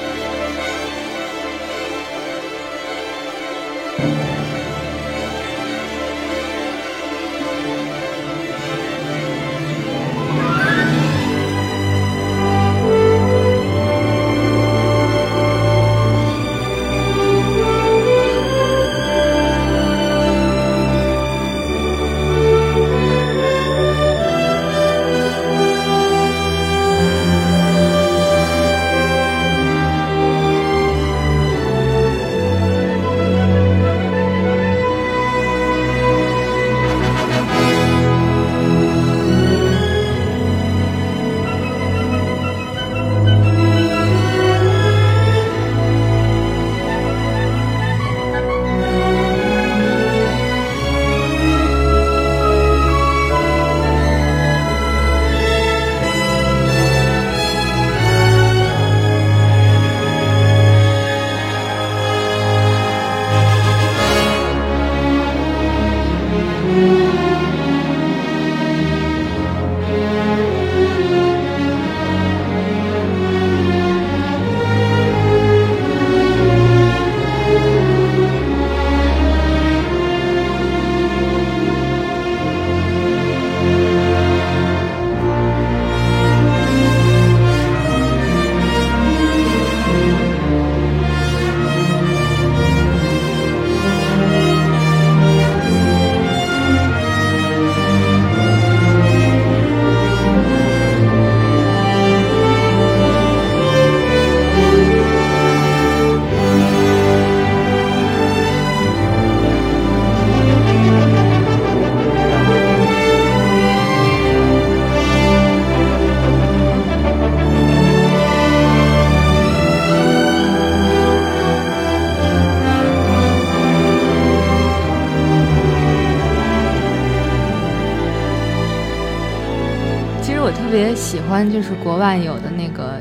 欢，就是国外有的那个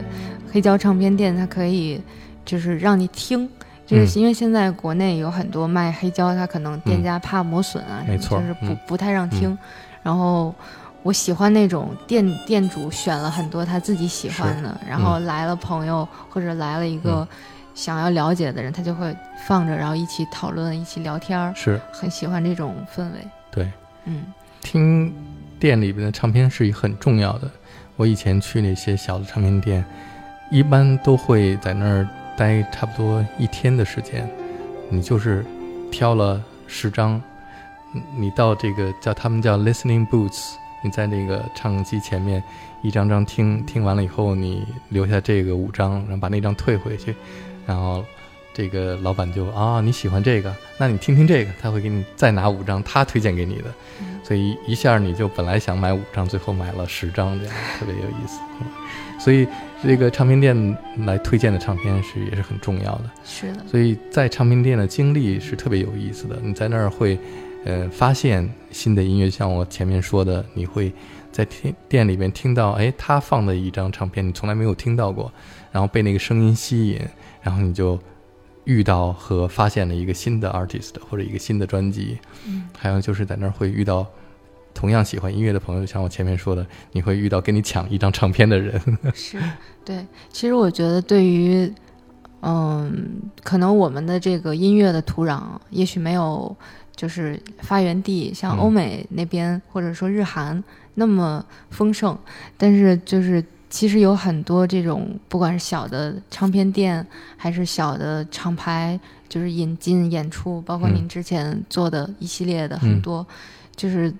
黑胶唱片店，它可以就是让你听。就是嗯因为现在国内有很多卖黑胶，它可能店家怕磨损啊，没错就是不、嗯不太让听。然后我喜欢那种店店主选了很多他自己喜欢的，然后来了朋友、或者来了一个想要了解的人，他就会放着，然后一起讨论，一起聊天儿，是很喜欢这种氛围。对。嗯听店里边的唱片是很重要的。我以前去那些小的唱片店，一般都会在那儿待差不多一天的时间。你就是挑了十张，你到这个叫他们叫 listening booths，你在那个唱机前面一张张听，听完了以后你留下这个五张，然后把那张退回去，然后这个老板就啊你喜欢这个，那你听听这个，他会给你再拿五张他推荐给你的。所以一下你就本来想买五张，最后买了十张，这样特别有意思。嗯 所以这个唱片店来推荐的唱片是也是很重要的。是的，所以在唱片店的经历是特别有意思的。你在那儿会，呃，发现新的音乐，像我前面说的，你会在听店里面听到，哎，他放的一张唱片你从来没有听到过，然后被那个声音吸引，然后你就遇到和发现了一个新的 artist 或者一个新的专辑。嗯，还有就是在那儿会遇到同样喜欢音乐的朋友，像我前面说的，你会遇到跟你抢一张唱片的人。是对。其实我觉得对于，嗯，可能我们的这个音乐的土壤，也许没有就是发源地像嗯欧美那边、或者说日韩那么丰盛，但是就是。其实有很多这种，不管是小的唱片店，还是小的厂牌，就是引进演出，包括嗯您之前做的一系列的嗯。很多，就是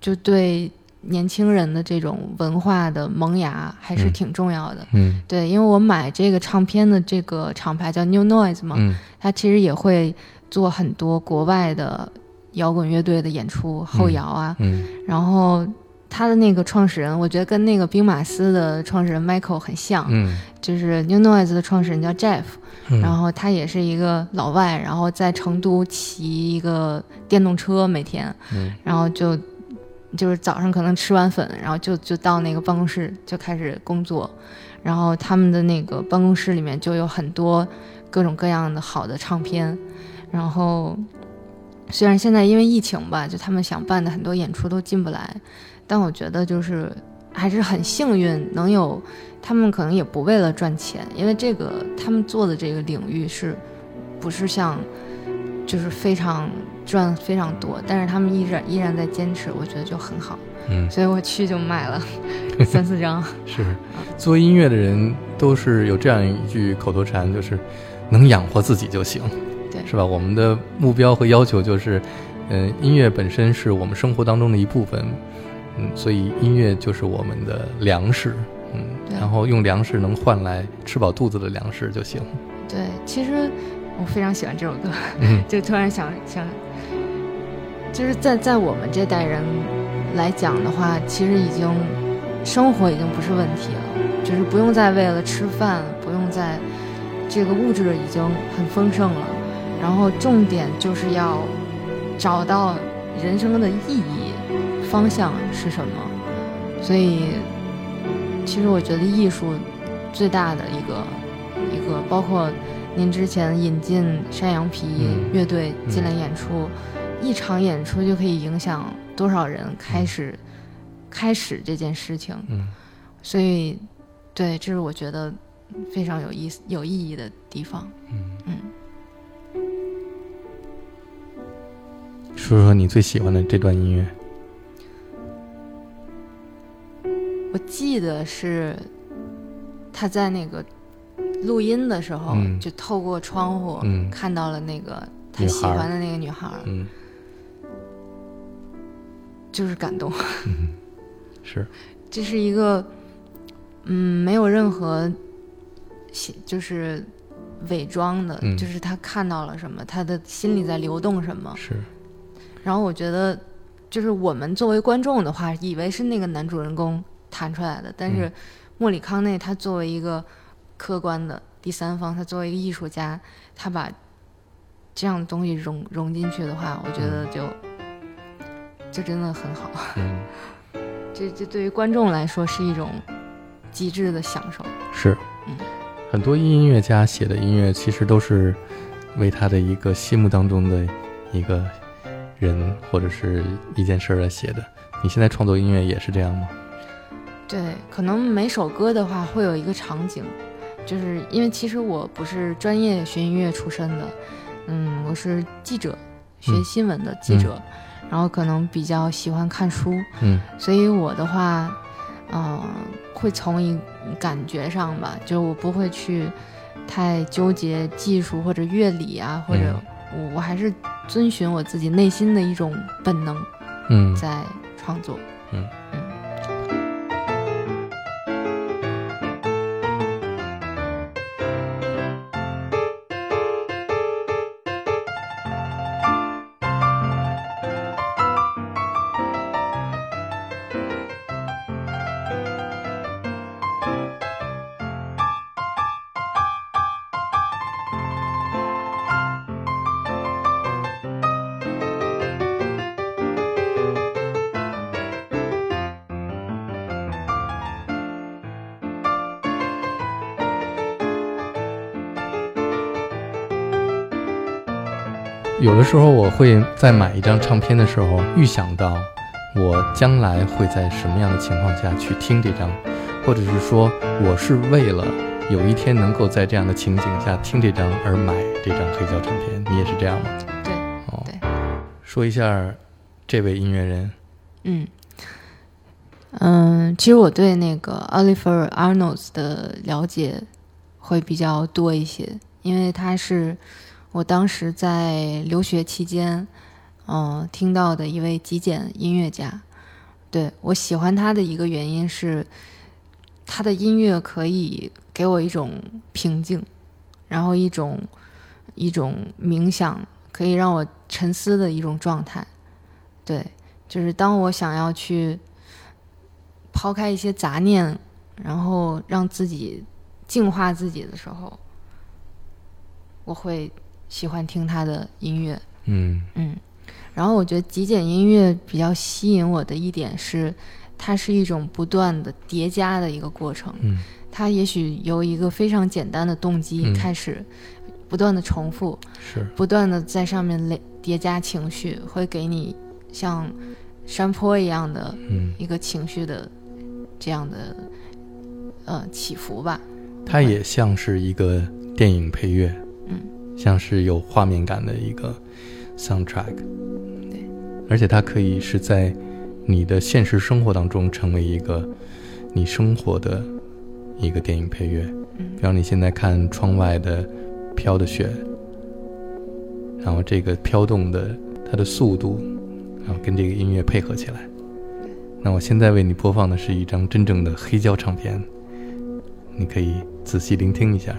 就对年轻人的这种文化的萌芽还是嗯。挺重要的。嗯。对，因为我买这个唱片的这个厂牌叫 New Noise 嘛，嗯。它其实也会做很多国外的摇滚乐队的演出，后摇啊，嗯。然后。他的那个创始人，我觉得跟那个兵马司的创始人 Michael 很像，嗯。就是 New Noise 的创始人叫 Jeff，、嗯，然后他也是一个老外，然后在成都骑一个电动车每天，嗯。然后就就是早上可能吃完粉，然后就就到那个办公室就开始工作，然后他们的那个办公室里面就有很多各种各样的好的唱片，然后虽然现在因为疫情吧，就他们想办的很多演出都进不来，但我觉得就是还是很幸运能有。他们可能也不为了赚钱，因为这个他们做的这个领域是，不是像，就是非常赚非常多，但是他们依然依然在坚持，我觉得就很好，嗯 所以我去就买了 三四张。是，做音乐的人都是有这样一句口头禅，就是能养活自己就行，对是吧？我们的目标和要求就是，嗯、音乐本身是我们生活当中的一部分，嗯，所以音乐就是我们的粮食，嗯，然后用粮食能换来吃饱肚子的粮食就行，对，其实我非常喜欢这首歌，嗯 就突然想想，就是在在我们这代人来讲的话，其实已经生活已经不是问题了，就是不用再为了吃饭，不用再这个物质已经很丰盛了，然后重点就是要找到人生的意义方向是什么，所以其实我觉得艺术最大的一个一个，包括您之前引进山羊皮嗯乐队进来演出，一场演出就可以影响多少人开始、开始这件事情，嗯。所以对，这是我觉得非常有意思、有意义的地方。嗯。嗯，说说你最喜欢的这段音乐，我记得是他在那个录音的时候，嗯就透过窗户、嗯看到了那个他女孩儿喜欢的那个女孩儿，嗯就是感动。嗯，是，这是一个，嗯，没有任何写，就是伪装的，嗯就是他看到了什么，他的心里在流动什么。是，然后我觉得，就是我们作为观众的话，以为是那个男主人公弹出来的，但是嗯莫里康内他作为一个客观的第三方，他作为一个艺术家，他把这样的东西融融进去的话，我觉得就、就真的很好。嗯，这这对于观众来说是一种极致的享受。是嗯，很多音乐家写的音乐其实都是为他的一个心目当中的一个人或者是一件事儿来写的。你现在创作音乐也是这样吗？对，可能每首歌的话会有一个场景，就是因为其实我不是专业学音乐出身的，嗯，我是记者，学嗯新闻的记者，然后可能比较喜欢看书，嗯。所以我的话，嗯、会从一感觉上吧，就是我不会去太纠结技术或者乐理啊，或者我我还是遵循我自己内心的一种本能嗯。在创作。嗯。嗯有的时候我会在买一张唱片的时候预想到我将来会在什么样的情况下去听这张，或者是说我是为了有一天能够在这样的情景下听这张而买这张黑胶唱片。你也是这样吗？对，哦对，说一下这位音乐人，嗯，嗯，其实我对那个 Oliver Arnold 的了解会比较多一些，因为他是我当时在留学期间，嗯、听到的一位极简音乐家。对我喜欢他的一个原因是，他的音乐可以给我一种平静，然后一种一种冥想，可以让我沉思的一种状态。对，就是当我想要去抛开一些杂念，然后让自己净化自己的时候，我会喜欢听他的音乐。嗯。嗯，然后我觉得极简音乐比较吸引我的一点是，它是一种不断的叠加的一个过程。嗯。它也许由一个非常简单的动机嗯。开始，不断的重复，是。不断的在上面累叠加情绪，会给你像山坡一样的嗯，一个情绪的这样的呃起伏吧。它也像是一个电影配乐，嗯，像是有画面感的一个 soundtrack。对，而且它可以是在你的现实生活当中成为一个你生活的一个电影配乐。嗯比方你现在看窗外的飘的雪，然后这个飘动的它的速度，然后跟这个音乐配合起来。那我现在为你播放的是一张真正的黑胶唱片，你可以仔细聆听一下。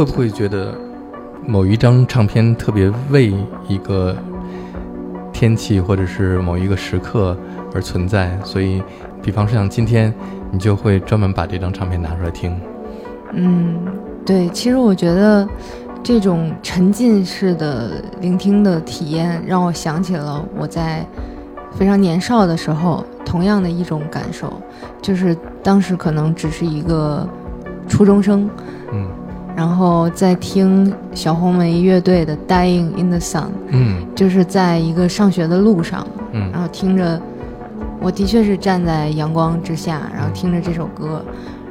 会不会觉得某一张唱片特别为一个天气或者是某一个时刻而存在？所以，比方说像今天，你就会专门把这张唱片拿出来听。嗯，对，其实我觉得这种沉浸式的聆听的体验，让我想起了我在非常年少的时候同样的一种感受，就是当时可能只是一个初中生，嗯然后在听小红梅乐队的《Dying in the Sun》，嗯。就是在一个上学的路上，嗯。然嗯后听着，我的确是站在阳光之下，然后听着这首歌，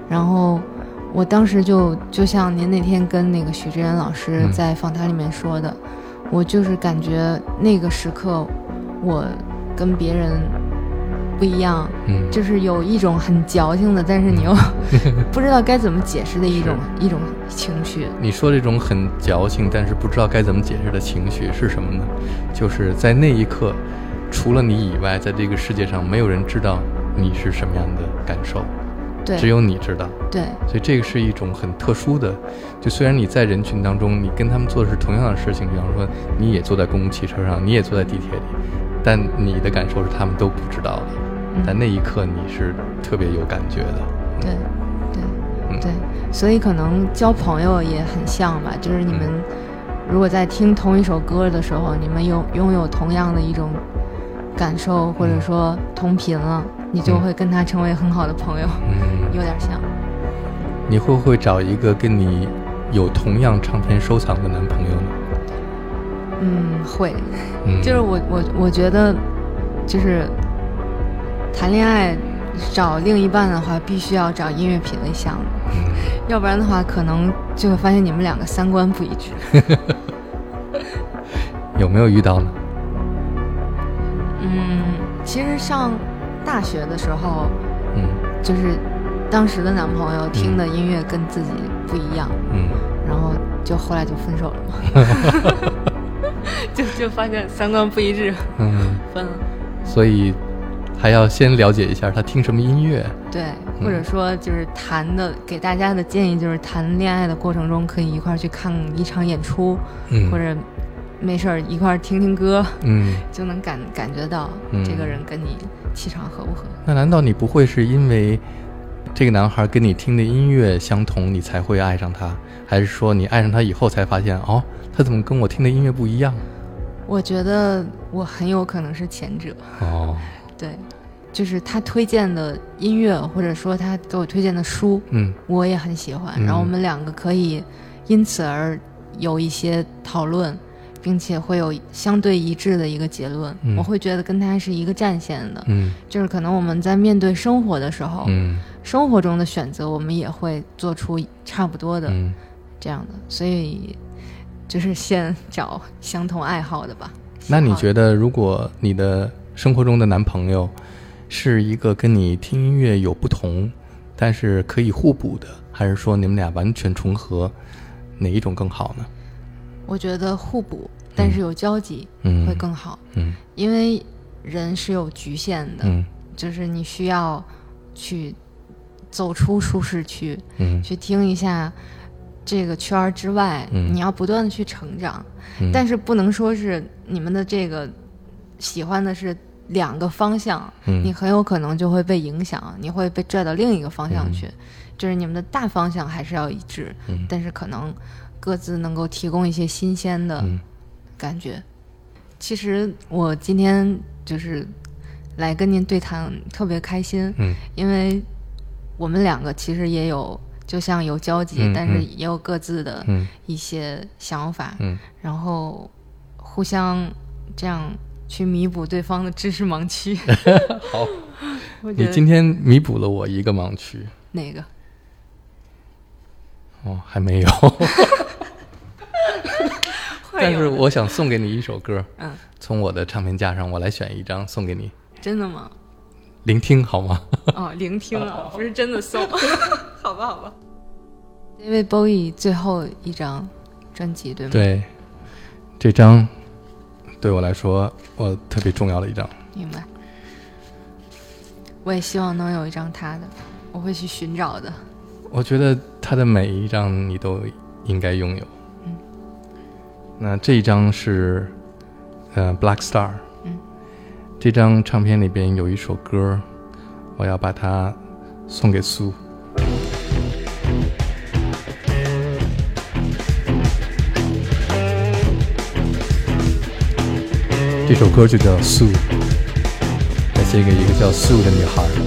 然后我当时就就像您那天跟那个许志远老师嗯。在访谈里面说的，我就是感觉那个时刻我跟别人不一样，嗯，就是有一种很矫情的，但是你又 不知道该怎么解释的一种 一种情绪。你说这种很矫情，但是不知道该怎么解释的情绪是什么呢？就是在那一刻，除了你以外，在这个世界上没有人知道你是什么样的感受，对，只有你知道。对所以这个是一种很特殊的，就虽然你在人群当中，你跟他们做的是同样的事情，比方说你也坐在公共汽车上，你也坐在地铁里，但你的感受是他们都不知道的。嗯。但那一刻你是特别有感觉的。对对嗯。对，所以可能交朋友也很像吧，就是你们如果在听同一首歌的时候，你们有拥有同样的一种感受，或者说同频了，你就嗯。会跟他成为很好的朋友，嗯，有点像。你会不会找一个跟你有同样唱片收藏的男朋友呢？嗯，会，嗯，就是我我我觉得，就是谈恋爱找另一半的话，必须要找音乐品味像的，嗯 要不然的话，可能就会发现你们两个三观不一致。有没有遇到呢？嗯，其实上大学的时候，嗯就是当时的男朋友听的音乐跟自己不一样，嗯然后就后来就分手了嘛，就就发现三观不一致，嗯，分了。所以还要先了解一下他听什么音乐。对，嗯或者说就是谈的，给大家的建议就是谈恋爱的过程中可以一块儿去看一场演出，嗯或者没事儿一块儿听听歌，嗯，就能感感觉到嗯这个人跟你气场合不合。那难道你不会是因为这个男孩跟你听的音乐相同，你才会爱上他？还是说你爱上他以后才发现，哦，他怎么跟我听的音乐不一样？我觉得我很有可能是前者，哦，对，就是他推荐的音乐，或者说他给我推荐的书，嗯我也很喜欢，嗯然后我们两个可以因此而有一些讨论，并且会有相对一致的一个结论。嗯我会觉得跟他是一个战线的，嗯就是可能我们在面对生活的时候，嗯生活中的选择，我们也会做出差不多的嗯，这样的，所以就是先 找相同爱好的吧。那你觉得？得，如果你的生活中的男朋友是一个跟你听音乐有不同，但是可以互补的，还是说你们俩完全重合，哪一种更好呢？我觉得互补，但是有交集嗯，会更好，嗯。因为人是有局限的，嗯。就是你需要去走出舒适区，嗯。去听一下这个圈儿之外，嗯。你要不断的去成长，嗯，但是不能说是你们的这个喜欢的是两个方向，嗯。你很有可能就会被影响，你会被拽到另一个方向去，就是你们的大方向还是要一致，嗯。但是可能各自能够提供一些新鲜的嗯。感觉。其实我今天就是来跟您对谈，特别开心，嗯。因为我们两个其实也有，就像有交集，嗯但是嗯。也有各自的嗯。一些想法，嗯。然后互相这样去弥补对方的知识盲区。好，你今天弥补了我一个盲区。哪个？哦，还没有。但是我想送给你一首歌，嗯，从我的唱片架上我来选一张送给你，真的吗？聆听好吗？哦，聆听啊，不是真的送。好吧，好吧。David Bowie 最后一张专辑，对吗？，对，这张对我来说我特别重要的一张。明白。我也希望能有一张他的，我会去寻找的。我觉得他的每一张你都应该拥有。嗯那这一张是呃 Black Star，嗯这张唱片里边有一首歌，我要把它送给苏。这首歌就叫《Sue》，来写给一个叫 Sue 的女孩。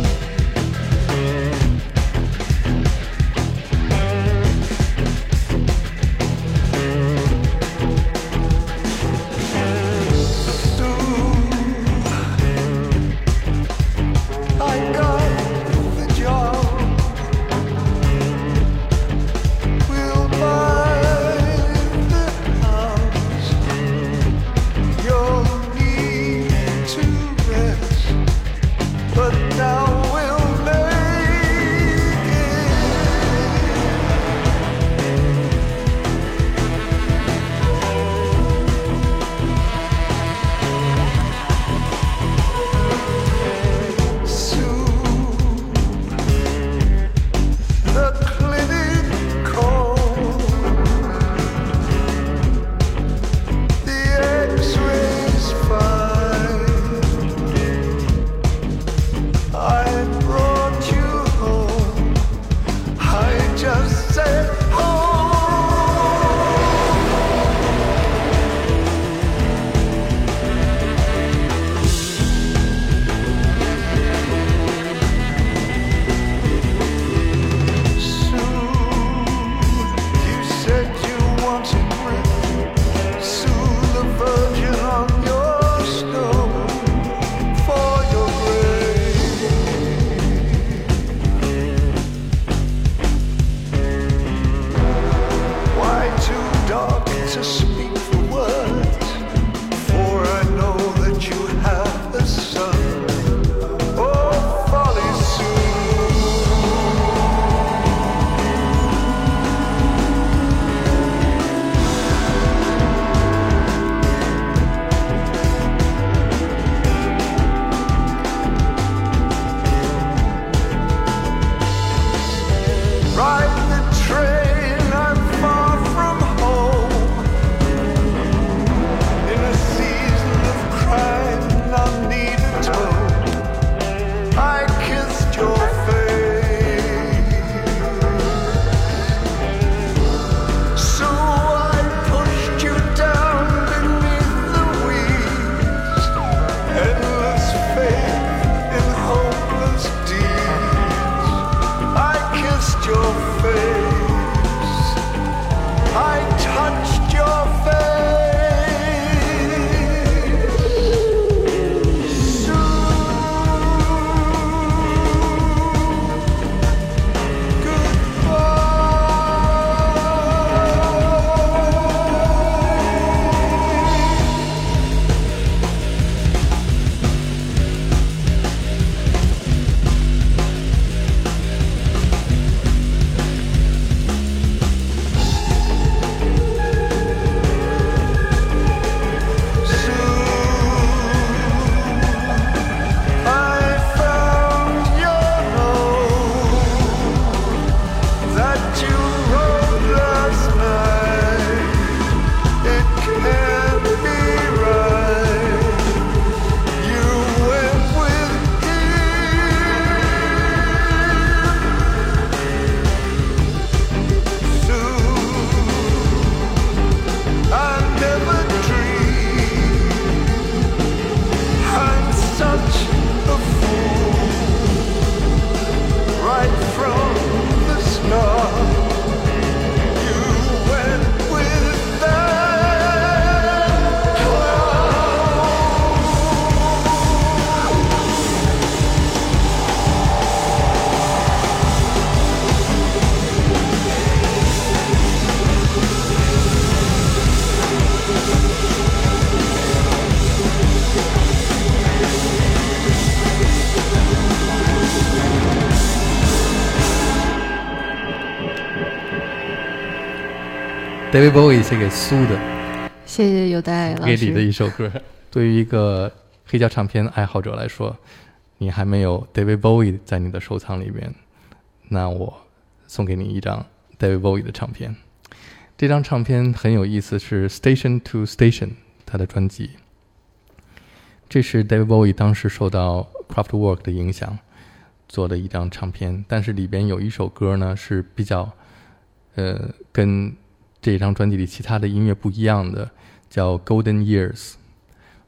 David Bowie 写给苏的，谢谢有戴老给你的一。首歌。对于一个黑胶唱片爱好者来说，你还没有 David Bowie 在你的收藏里边，那我送给你一张 David Bowie 的唱片。这张唱片很有意思，是 Station to Station 他的专辑。这是 David Bowie 当时受到 Craftwork 的影响做的一张唱片，但是里边有一首歌呢是比较，呃，跟这一张专辑里其他的音乐不一样的，叫 Golden Years。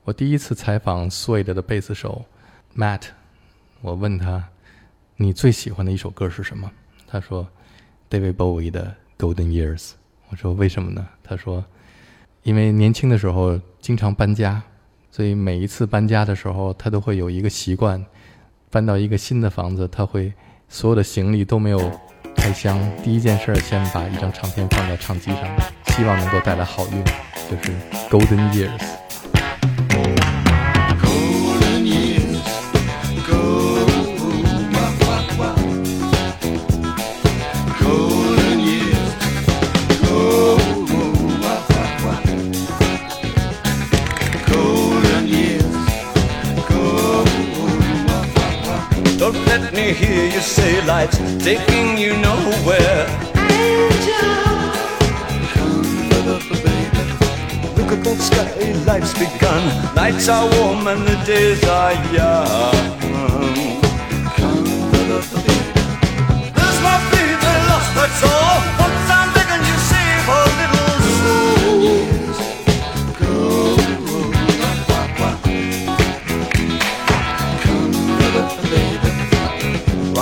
我第一次采访 Suede 的贝斯手 Matt，我问他你最喜欢的一首歌是什么？他说 David Bowie 的 Golden Years。我说为什么呢？他说因为年轻的时候经常搬家，所以每一次搬家的时候，他都会有一个习惯，搬到一个新的房子，他会所有的行李都没有开箱，第一件事先把一张唱片放在唱机上，希望能够带来好运，就是 Golden Years。Say life's taking you nowhere. Look at that sky, life's begun. Nights are warm and the days are young. There's my baby lost, that's all.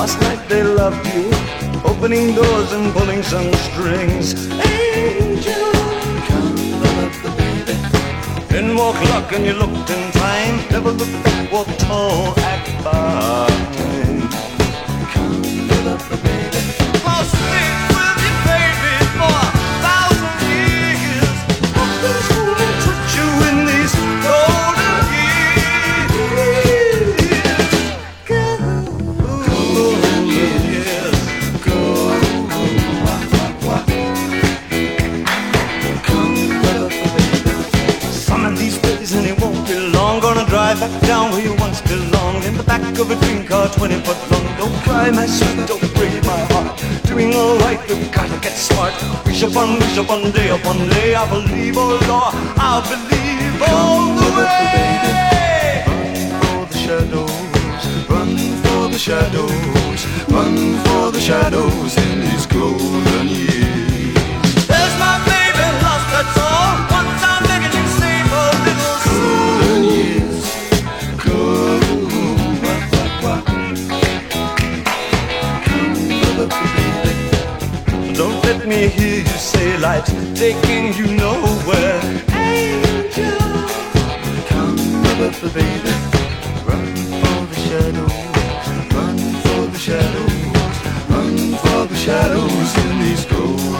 Last night they loved you, opening doors and pulling some strings. Angel, come love the Then walk luck and you looked in time. Never looked back, walk tall, act fine. I'll of a dream car 20 foot long. Don't cry my sweet, don't break my heart. Doing alright, we've gotta get smart. Wish upon, wish upon, day upon day I believe, oh Lord, I believe all the way. For the shadows, run for the shadows, run for the shadows in these golden years. There's my baby lost, that's all let me hear you say life's taking you nowhere. Angel, come, baby, run for the shadows, run for the shadows, run for the shadows in these golden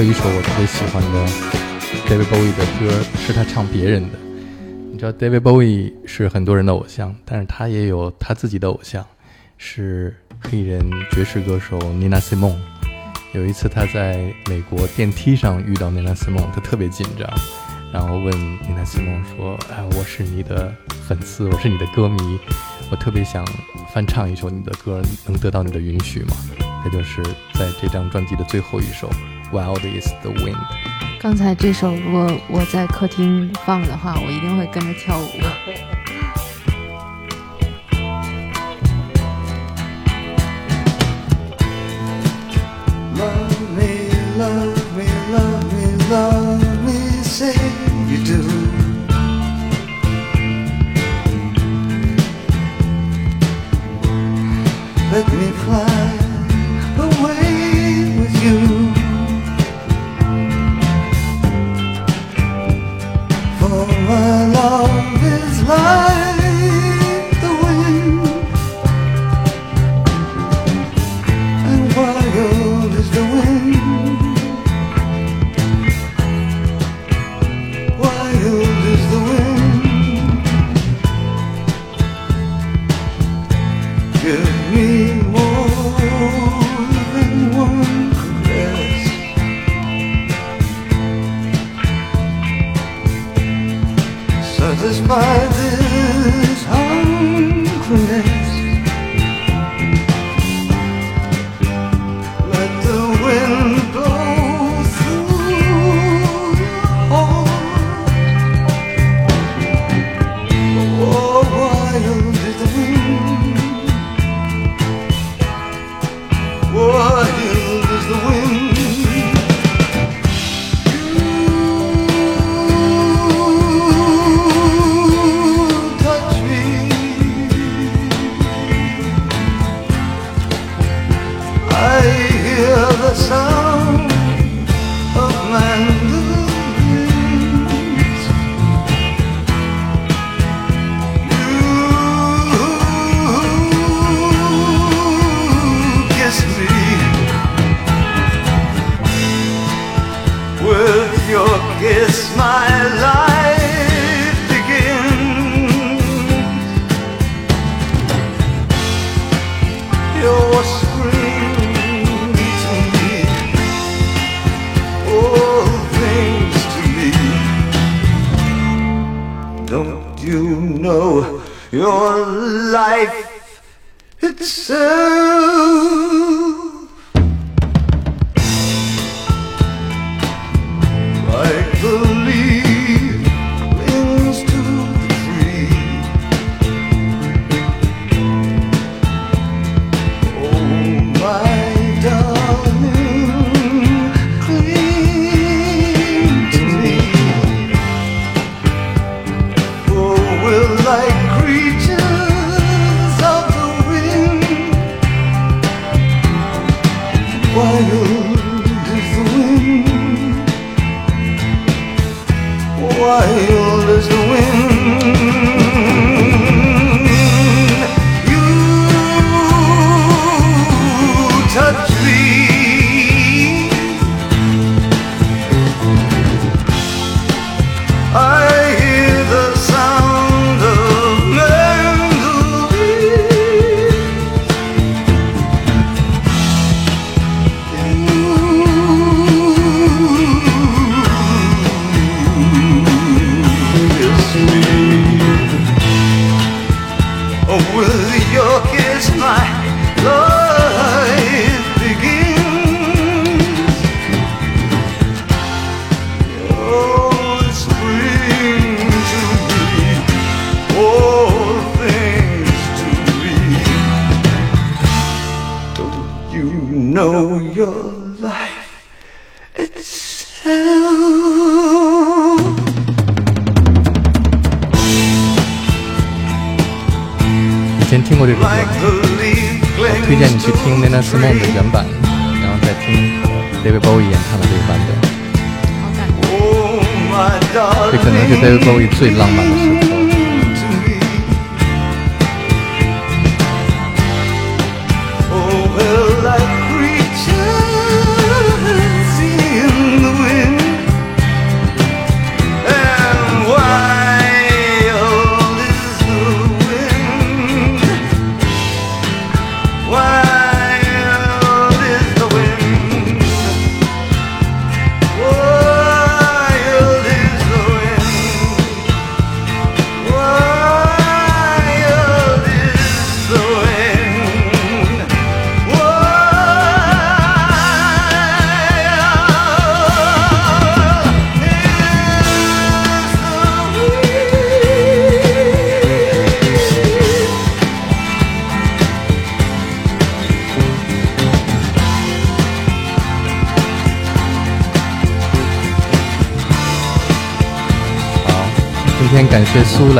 有一首我特别喜欢的 David Bowie 的歌，是他唱别人的。你知道 David Bowie 是很多人的偶像，但是他也有他自己的偶像，是黑人爵士歌手 Nina Simone。有一次他在美国电梯上遇到 Nina Simone，他特别紧张，然后问 Nina Simone 说：“哎，我是你的粉丝，我是你的歌迷，我特别想翻唱一首你的歌，能得到你的允许吗？”这就是在这张专辑的最后一首《wild is the wind. 刚才这首如果我在客厅放的话我一定会跟着跳舞。My love is love.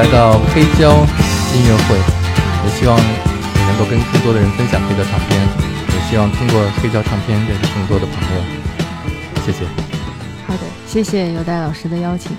来到黑胶音乐会，也希望你能够跟更多的人分享黑胶唱片，也希望通过黑胶唱片认识更多的朋友。谢谢。好的，谢谢尤代老师的邀请。